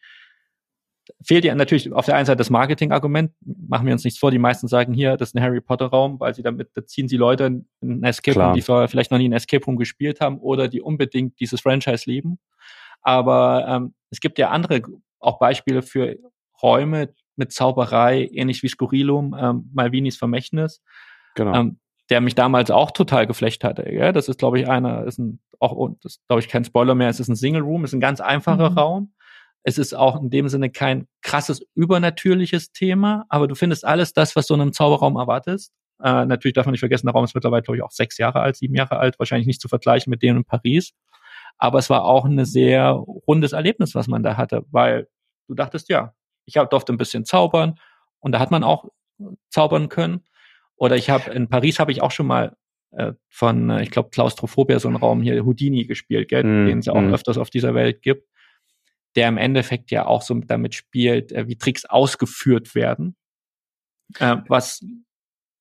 [SPEAKER 2] fehlt ja natürlich auf der einen Seite das Marketing-Argument. Machen wir uns nichts vor. Die meisten sagen hier, das ist ein Harry Potter-Raum, weil sie damit, da ziehen sie Leute in ein Escape Room, die vielleicht noch nie ein Escape Room gespielt haben oder die unbedingt dieses Franchise lieben. Aber ähm, es gibt ja andere auch Beispiele für Räume mit Zauberei, ähnlich wie Skurrilum, ähm, Malvinis Vermächtnis. Genau. Ähm, der mich damals auch total geflecht hatte. Gell? Das ist, glaube ich, einer, ist ein, auch, das glaube ich, kein Spoiler mehr, es ist ein Single Room, ist ein ganz einfacher mhm. Raum. Es ist auch in dem Sinne kein krasses übernatürliches Thema, aber du findest alles das, was du in einem Zauberraum erwartest. Äh, natürlich darf man nicht vergessen, der Raum ist mittlerweile, glaube ich, auch sechs Jahre alt, sieben Jahre alt, wahrscheinlich nicht zu vergleichen mit dem in Paris. Aber es war auch ein sehr rundes Erlebnis, was man da hatte, weil du dachtest, ja, ich durfte ein bisschen zaubern und da hat man auch zaubern können. Oder ich habe in Paris habe ich auch schon mal äh, von, äh, ich glaube, Klaustrophobia, so einen Raum hier, Houdini gespielt, gell, mm, den es ja auch mm. öfters auf dieser Welt gibt, der im Endeffekt ja auch so damit spielt, äh, wie Tricks ausgeführt werden. Äh, was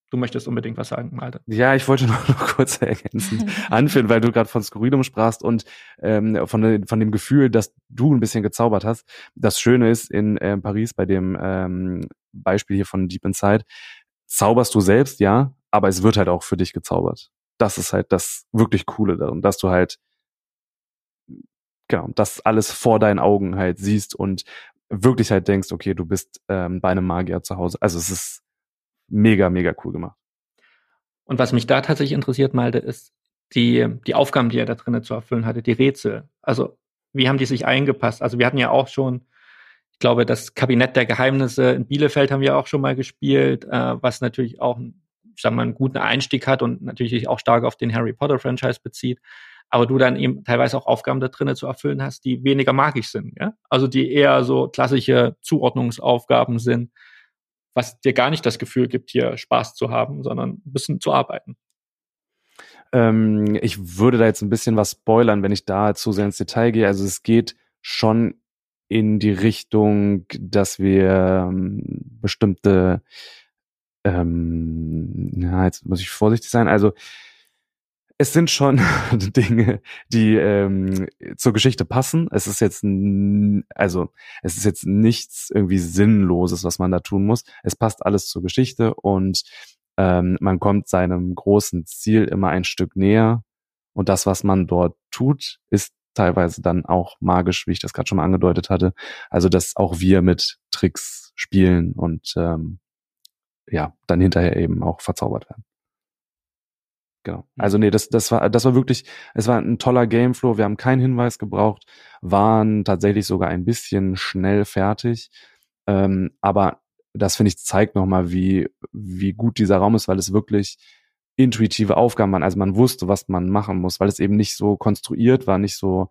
[SPEAKER 2] Du möchtest unbedingt was sagen, Malte.
[SPEAKER 4] Ja, ich wollte nur noch kurz ergänzend anführen, weil du gerade von Skurrilum sprachst und ähm, von, von dem Gefühl, dass du ein bisschen gezaubert hast. Das Schöne ist in äh, Paris bei dem ähm, Beispiel hier von Deep Inside, zauberst du selbst, ja, aber es wird halt auch für dich gezaubert. Das ist halt das wirklich Coole daran, dass du halt genau, das alles vor deinen Augen halt siehst und wirklich halt denkst, okay, du bist ähm, bei einem Magier zu Hause. Also es ist mega, mega cool gemacht.
[SPEAKER 2] Und was mich da tatsächlich interessiert, Malte, ist die, die Aufgaben, die er da drinnen zu erfüllen hatte, die Rätsel. Also, wie haben die sich eingepasst? Also, wir hatten ja auch schon, ich glaube, das Kabinett der Geheimnisse in Bielefeld haben wir auch schon mal gespielt, äh, was natürlich auch, ich sag mal, einen guten Einstieg hat und natürlich auch stark auf den Harry Potter Franchise bezieht. Aber du dann eben teilweise auch Aufgaben da drinnen zu erfüllen hast, die weniger magisch sind, ja? Also, die eher so klassische Zuordnungsaufgaben sind was dir gar nicht das Gefühl gibt, hier Spaß zu haben, sondern ein bisschen zu arbeiten.
[SPEAKER 4] Ähm, ich würde da jetzt ein bisschen was spoilern, wenn ich da zu sehr ins Detail gehe. Also es geht schon in die Richtung, dass wir ähm, bestimmte, ähm, ja, jetzt muss ich vorsichtig sein. Also es sind schon Dinge, die ähm, zur Geschichte passen. Es ist jetzt, also es ist jetzt nichts irgendwie Sinnloses, was man da tun muss. Es passt alles zur Geschichte und ähm, man kommt seinem großen Ziel immer ein Stück näher. Und das, was man dort tut, ist teilweise dann auch magisch, wie ich das gerade schon mal angedeutet hatte. Also, dass auch wir mit Tricks spielen und ähm, ja, dann hinterher eben auch verzaubert werden. Genau. Also nee, das, das war, das war wirklich, es war ein toller Gameflow. Wir haben keinen Hinweis gebraucht, waren tatsächlich sogar ein bisschen schnell fertig. Ähm, aber das finde ich zeigt nochmal, wie, wie gut dieser Raum ist, weil es wirklich intuitive Aufgaben waren. Also man wusste, was man machen muss, weil es eben nicht so konstruiert war, nicht so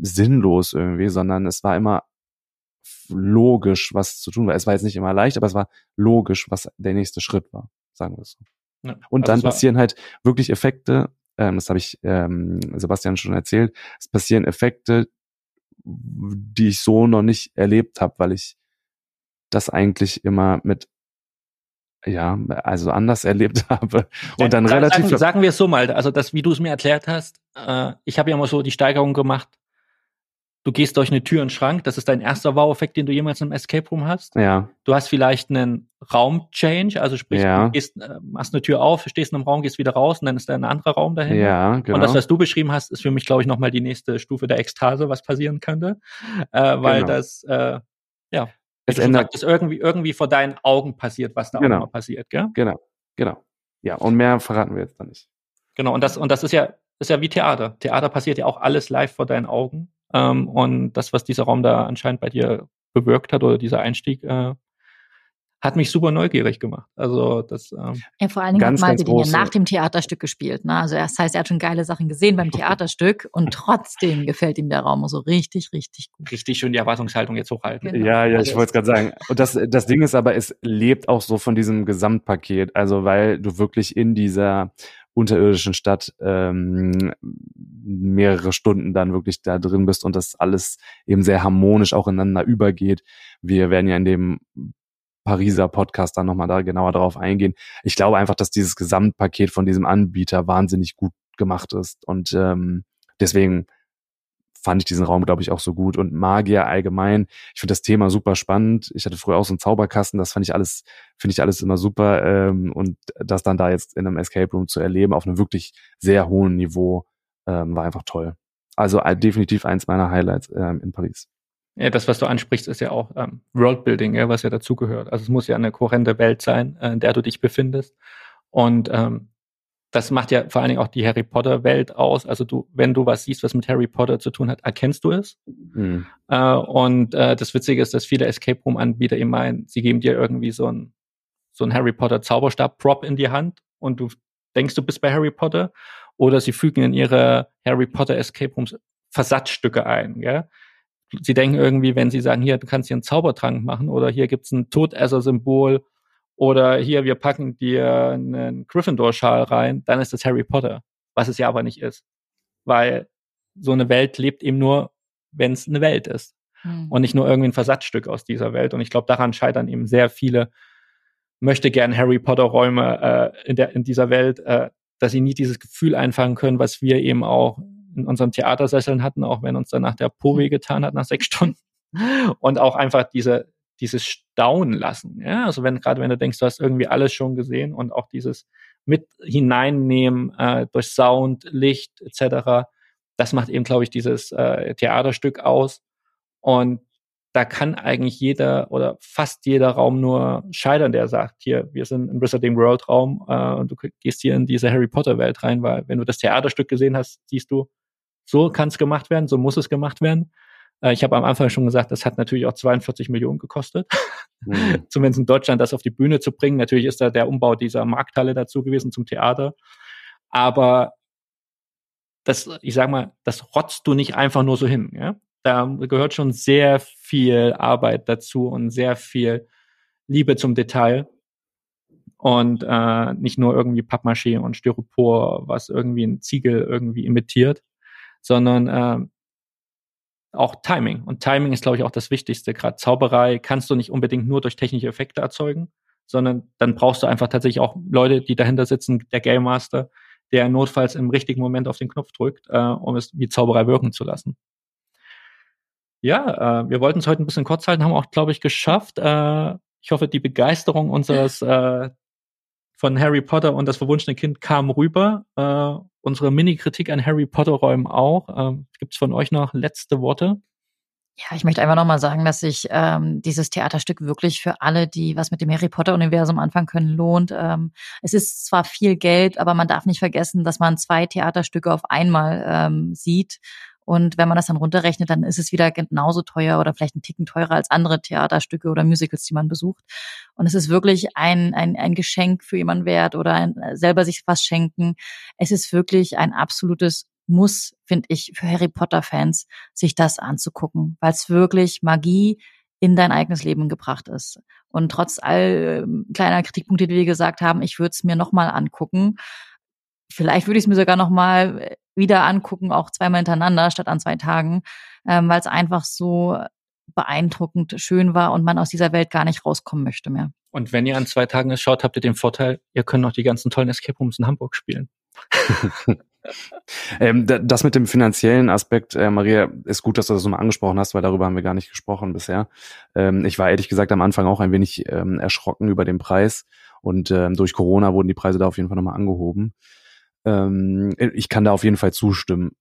[SPEAKER 4] sinnlos irgendwie, sondern es war immer logisch, was zu tun war. Es war jetzt nicht immer leicht, aber es war logisch, was der nächste Schritt war, sagen wir es so. Ja, und also dann passieren halt wirklich Effekte, ähm, das habe ich ähm, Sebastian schon erzählt, es passieren Effekte, die ich so noch nicht erlebt habe, weil ich das eigentlich immer mit ja, also anders erlebt habe und dann
[SPEAKER 2] sagen,
[SPEAKER 4] relativ
[SPEAKER 2] sagen, sagen wir es so mal, also das wie du es mir erklärt hast, äh, ich habe ja immer so die Steigerung gemacht. Du gehst durch eine Tür und Schrank, das ist dein erster Wow-Effekt, den du jemals im Escape Room hast.
[SPEAKER 4] Ja.
[SPEAKER 2] Du hast vielleicht einen Raum-Change, also sprich,
[SPEAKER 4] Ja.
[SPEAKER 2] du gehst, äh, machst eine Tür auf, stehst in einem Raum, gehst wieder raus und dann ist da ein anderer Raum dahinter.
[SPEAKER 4] Ja, genau.
[SPEAKER 2] Und das, was du beschrieben hast, ist für mich, glaube ich, nochmal die nächste Stufe der Ekstase, was passieren könnte. Äh, weil
[SPEAKER 4] Genau.
[SPEAKER 2] das, äh, ja,
[SPEAKER 4] es ändert,
[SPEAKER 2] sagtest, irgendwie, irgendwie vor deinen Augen passiert, was da
[SPEAKER 4] Genau.
[SPEAKER 2] auch mal passiert, gell?
[SPEAKER 4] genau, genau. Ja, und mehr verraten wir jetzt dann nicht.
[SPEAKER 2] Genau, und das, und das ist ja, ist ja wie Theater. Theater passiert ja auch alles live vor deinen Augen. Ähm, und das, was dieser Raum da anscheinend bei dir bewirkt hat oder dieser Einstieg, äh, hat mich super neugierig gemacht. Also das, ähm,
[SPEAKER 3] Ja, vor allen Dingen
[SPEAKER 4] Ganz,
[SPEAKER 3] hat Malte den ja nach dem Theaterstück gespielt. Ne? Also das heißt, er hat schon geile Sachen gesehen beim Theaterstück und trotzdem gefällt ihm der Raum so richtig, richtig gut.
[SPEAKER 2] richtig schön die Erwartungshaltung jetzt hochhalten.
[SPEAKER 3] Genau.
[SPEAKER 4] Ja, ja,
[SPEAKER 2] Also
[SPEAKER 4] ich wollte es gerade sagen. Und das, das Ding ist aber, es lebt auch so von diesem Gesamtpaket. Also weil du wirklich in dieser unterirdischen Stadt ähm, mehrere Stunden dann wirklich da drin bist und das alles eben sehr harmonisch auch ineinander übergeht. Wir werden ja in dem Pariser Podcast dann nochmal da genauer darauf eingehen. Ich glaube einfach, dass dieses Gesamtpaket von diesem Anbieter wahnsinnig gut gemacht ist und ähm, deswegen fand ich diesen Raum, glaube ich, auch so gut. Und Magier allgemein, ich finde das Thema super spannend. Ich hatte früher auch so einen Zauberkasten, das fand ich alles, finde ich alles immer super. Ähm, und das dann da jetzt in einem Escape Room zu erleben, auf einem wirklich sehr hohen Niveau, ähm, war einfach toll. Also äh, definitiv eins meiner Highlights ähm, in Paris.
[SPEAKER 2] Ja, das, was du ansprichst, ist ja auch ähm, Worldbuilding, ja, was ja dazugehört. Also es muss ja eine kohärente Welt sein, äh, in der du dich befindest. Und ähm, das macht ja vor allen Dingen auch die Harry Potter Welt aus. Also du, wenn du was siehst, was mit Harry Potter zu tun hat, erkennst du es.
[SPEAKER 4] Mhm.
[SPEAKER 2] Äh, und äh, das Witzige ist, dass viele Escape Room Anbieter eben meinen, sie geben dir irgendwie so ein so ein Harry Potter Zauberstab Prop in die Hand und du denkst, du bist bei Harry Potter. Oder sie fügen in ihre Harry Potter Escape Rooms Versatzstücke ein. Gell? Sie denken irgendwie, wenn sie sagen, hier, du kannst hier einen Zaubertrank machen oder hier gibt's ein Todesser-Symbol oder hier, wir packen dir einen Gryffindor-Schal rein, dann ist das Harry Potter, was es ja aber nicht ist. Weil so eine Welt lebt eben nur, wenn es eine Welt ist
[SPEAKER 3] Hm.
[SPEAKER 2] und nicht nur irgendwie ein Versatzstück aus dieser Welt. Und ich glaube, daran scheitern eben sehr viele möchte gern Harry Potter Räume äh, in, der, in dieser Welt, äh, dass sie nie dieses Gefühl einfangen können, was wir eben auch in unseren Theatersesseln hatten, auch wenn uns danach der Po weh getan hat nach sechs Stunden. Und auch einfach diese, dieses Staunen lassen. Ja, also wenn, gerade wenn du denkst, du hast irgendwie alles schon gesehen und auch dieses mit hineinnehmen äh, durch Sound, Licht etc. Das macht eben, glaube ich, dieses äh, Theaterstück aus. Und da kann eigentlich jeder oder fast jeder Raum nur scheitern, der sagt, hier, wir sind im Wizarding World Raum äh, und du gehst hier in diese Harry Potter Welt rein, weil wenn du das Theaterstück gesehen hast, siehst du, so kann es gemacht werden, so muss es gemacht werden. Äh, ich habe am Anfang schon gesagt, das hat natürlich auch 42 Millionen gekostet,
[SPEAKER 4] Mhm.
[SPEAKER 2] zumindest in Deutschland das auf die Bühne zu bringen. Natürlich ist da der Umbau dieser Markthalle dazu gewesen zum Theater, aber das, ich sag mal, das rotzt du nicht einfach nur so hin. Ja? Da gehört schon sehr viel Arbeit dazu und sehr viel Liebe zum Detail. Und äh, nicht nur irgendwie Pappmaché und Styropor, was irgendwie ein Ziegel irgendwie imitiert, sondern äh, auch Timing. Und Timing ist, glaube ich, auch das Wichtigste. Gerade Zauberei kannst du nicht unbedingt nur durch technische Effekte erzeugen, sondern dann brauchst du einfach tatsächlich auch Leute, die dahinter sitzen, der Game Master, der notfalls im richtigen Moment auf den Knopf drückt, äh, um es wie Zauberei wirken zu lassen. Ja, äh, wir wollten es heute ein bisschen kurz halten, haben auch, glaube ich, geschafft. Äh, ich hoffe, die Begeisterung unseres äh, von Harry Potter und das verwunschene Kind kam rüber. Unsere Mini-Kritik an Harry Potter-Räumen auch. Ähm, Gibt von euch noch letzte Worte?
[SPEAKER 3] Ja, ich möchte einfach nochmal sagen, dass sich ähm, dieses Theaterstück wirklich für alle, die was mit dem Harry Potter-Universum anfangen können, lohnt. Ähm, es ist zwar viel Geld, aber man darf nicht vergessen, dass man zwei Theaterstücke auf einmal ähm, sieht. Und wenn man das dann runterrechnet, dann ist es wieder genauso teuer oder vielleicht ein Ticken teurer als andere Theaterstücke oder Musicals, die man besucht. Und es ist wirklich ein, ein, ein Geschenk für jemanden wert oder ein, selber sich was schenken. Es ist wirklich ein absolutes Muss, finde ich, für Harry Potter-Fans, sich das anzugucken, weil es wirklich Magie in dein eigenes Leben gebracht ist. Und trotz all ähm, kleiner Kritikpunkte, die wir gesagt haben, ich würde es mir nochmal angucken. Vielleicht würde ich es mir sogar nochmal wieder angucken, auch zweimal hintereinander statt an zwei Tagen, ähm, weil es einfach so beeindruckend schön war und man aus dieser Welt gar nicht rauskommen möchte mehr.
[SPEAKER 2] Und wenn ihr an zwei Tagen es schaut, habt ihr den Vorteil, ihr könnt noch die ganzen tollen Escape Rooms in Hamburg spielen.
[SPEAKER 4] ähm, das mit dem finanziellen Aspekt, äh, Maria, ist gut, dass du das nochmal angesprochen hast, weil darüber haben wir gar nicht gesprochen bisher. Ähm, ich war ehrlich gesagt am Anfang auch ein wenig ähm, erschrocken über den Preis und ähm, durch Corona wurden die Preise da auf jeden Fall nochmal angehoben. Ähm, ich kann da auf jeden Fall zustimmen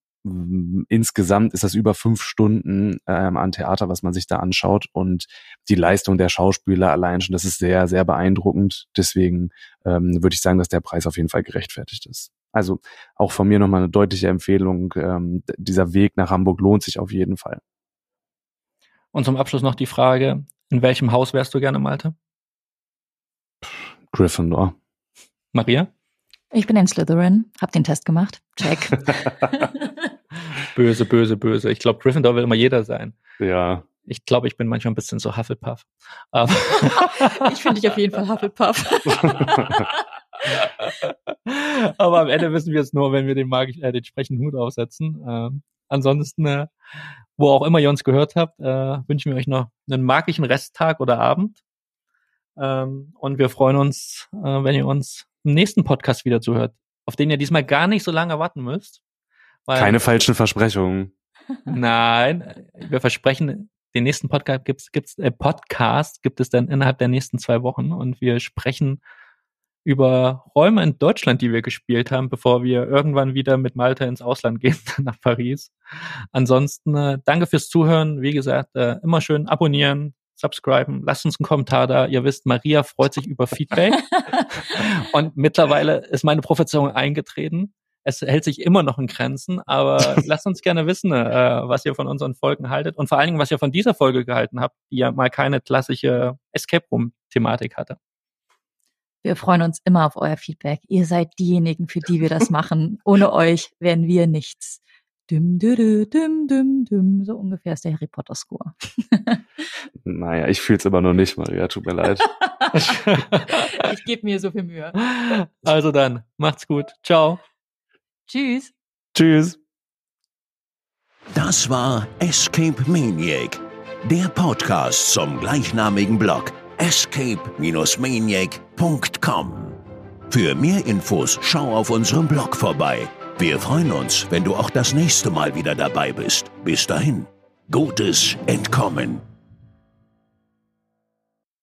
[SPEAKER 4] insgesamt ist das über fünf Stunden ähm, an Theater, was man sich da anschaut. Und die Leistung der Schauspieler allein schon, das ist sehr, sehr beeindruckend. Deswegen ähm, würde ich sagen, dass der Preis auf jeden Fall gerechtfertigt ist. Also auch von mir nochmal eine deutliche Empfehlung. Ähm, dieser Weg nach Hamburg lohnt sich auf jeden Fall.
[SPEAKER 2] Und zum Abschluss noch die Frage, in welchem Haus wärst du gerne, Malte?
[SPEAKER 4] Gryffindor.
[SPEAKER 2] Maria?
[SPEAKER 3] Ich bin in Slytherin, hab den Test gemacht. Check.
[SPEAKER 2] böse, böse, böse. Ich glaube, Gryffindor will immer jeder sein.
[SPEAKER 4] Ja.
[SPEAKER 2] Ich glaube, ich bin manchmal ein bisschen so Hufflepuff. Aber
[SPEAKER 3] ich finde dich auf jeden Fall Hufflepuff.
[SPEAKER 2] Aber am Ende wissen wir es nur, wenn wir den, magisch, äh, den sprechenden Hut aufsetzen. Ähm, ansonsten, äh, wo auch immer ihr uns gehört habt, äh, wünschen wir euch noch einen magischen Resttag oder Abend. Ähm, und wir freuen uns, äh, wenn ihr uns im nächsten Podcast wieder zuhört, auf den ihr diesmal gar nicht so lange warten müsst.
[SPEAKER 4] Keine falschen Versprechungen.
[SPEAKER 2] Nein, wir versprechen, den nächsten Podcast gibt's, gibt's, äh, Podcast gibt es dann innerhalb der nächsten zwei Wochen und wir sprechen über Räume in Deutschland, die wir gespielt haben, bevor wir irgendwann wieder mit Malta ins Ausland gehen, nach Paris. Ansonsten äh, danke fürs Zuhören. Wie gesagt, äh, immer schön abonnieren, subscriben, lasst uns einen Kommentar da. Ihr wisst, Maria freut sich über Feedback. Und mittlerweile ist meine Prophezeiung eingetreten. Es hält sich immer noch in Grenzen, aber lasst uns gerne wissen, äh, was ihr von unseren Folgen haltet und vor allen Dingen, was ihr von dieser Folge gehalten habt, die ja mal keine klassische Escape Room-Thematik hatte.
[SPEAKER 3] Wir freuen uns immer auf euer Feedback. Ihr seid diejenigen, für die wir das machen. Ohne euch wären wir nichts. Düm, düm, düm, düm, düm. So ungefähr ist der Harry Potter Score.
[SPEAKER 4] naja, ich fühle es immer noch nicht, Maria. Tut mir leid.
[SPEAKER 3] ich gebe mir so viel Mühe.
[SPEAKER 2] Also dann, macht's gut. Ciao.
[SPEAKER 3] Tschüss.
[SPEAKER 4] Tschüss.
[SPEAKER 1] Das war Escape Maniac, der Podcast zum gleichnamigen Blog escape-maniac.com. Für mehr Infos schau auf unserem Blog vorbei wir freuen uns, wenn du auch das nächste Mal wieder dabei bist. Bis dahin, gutes Entkommen.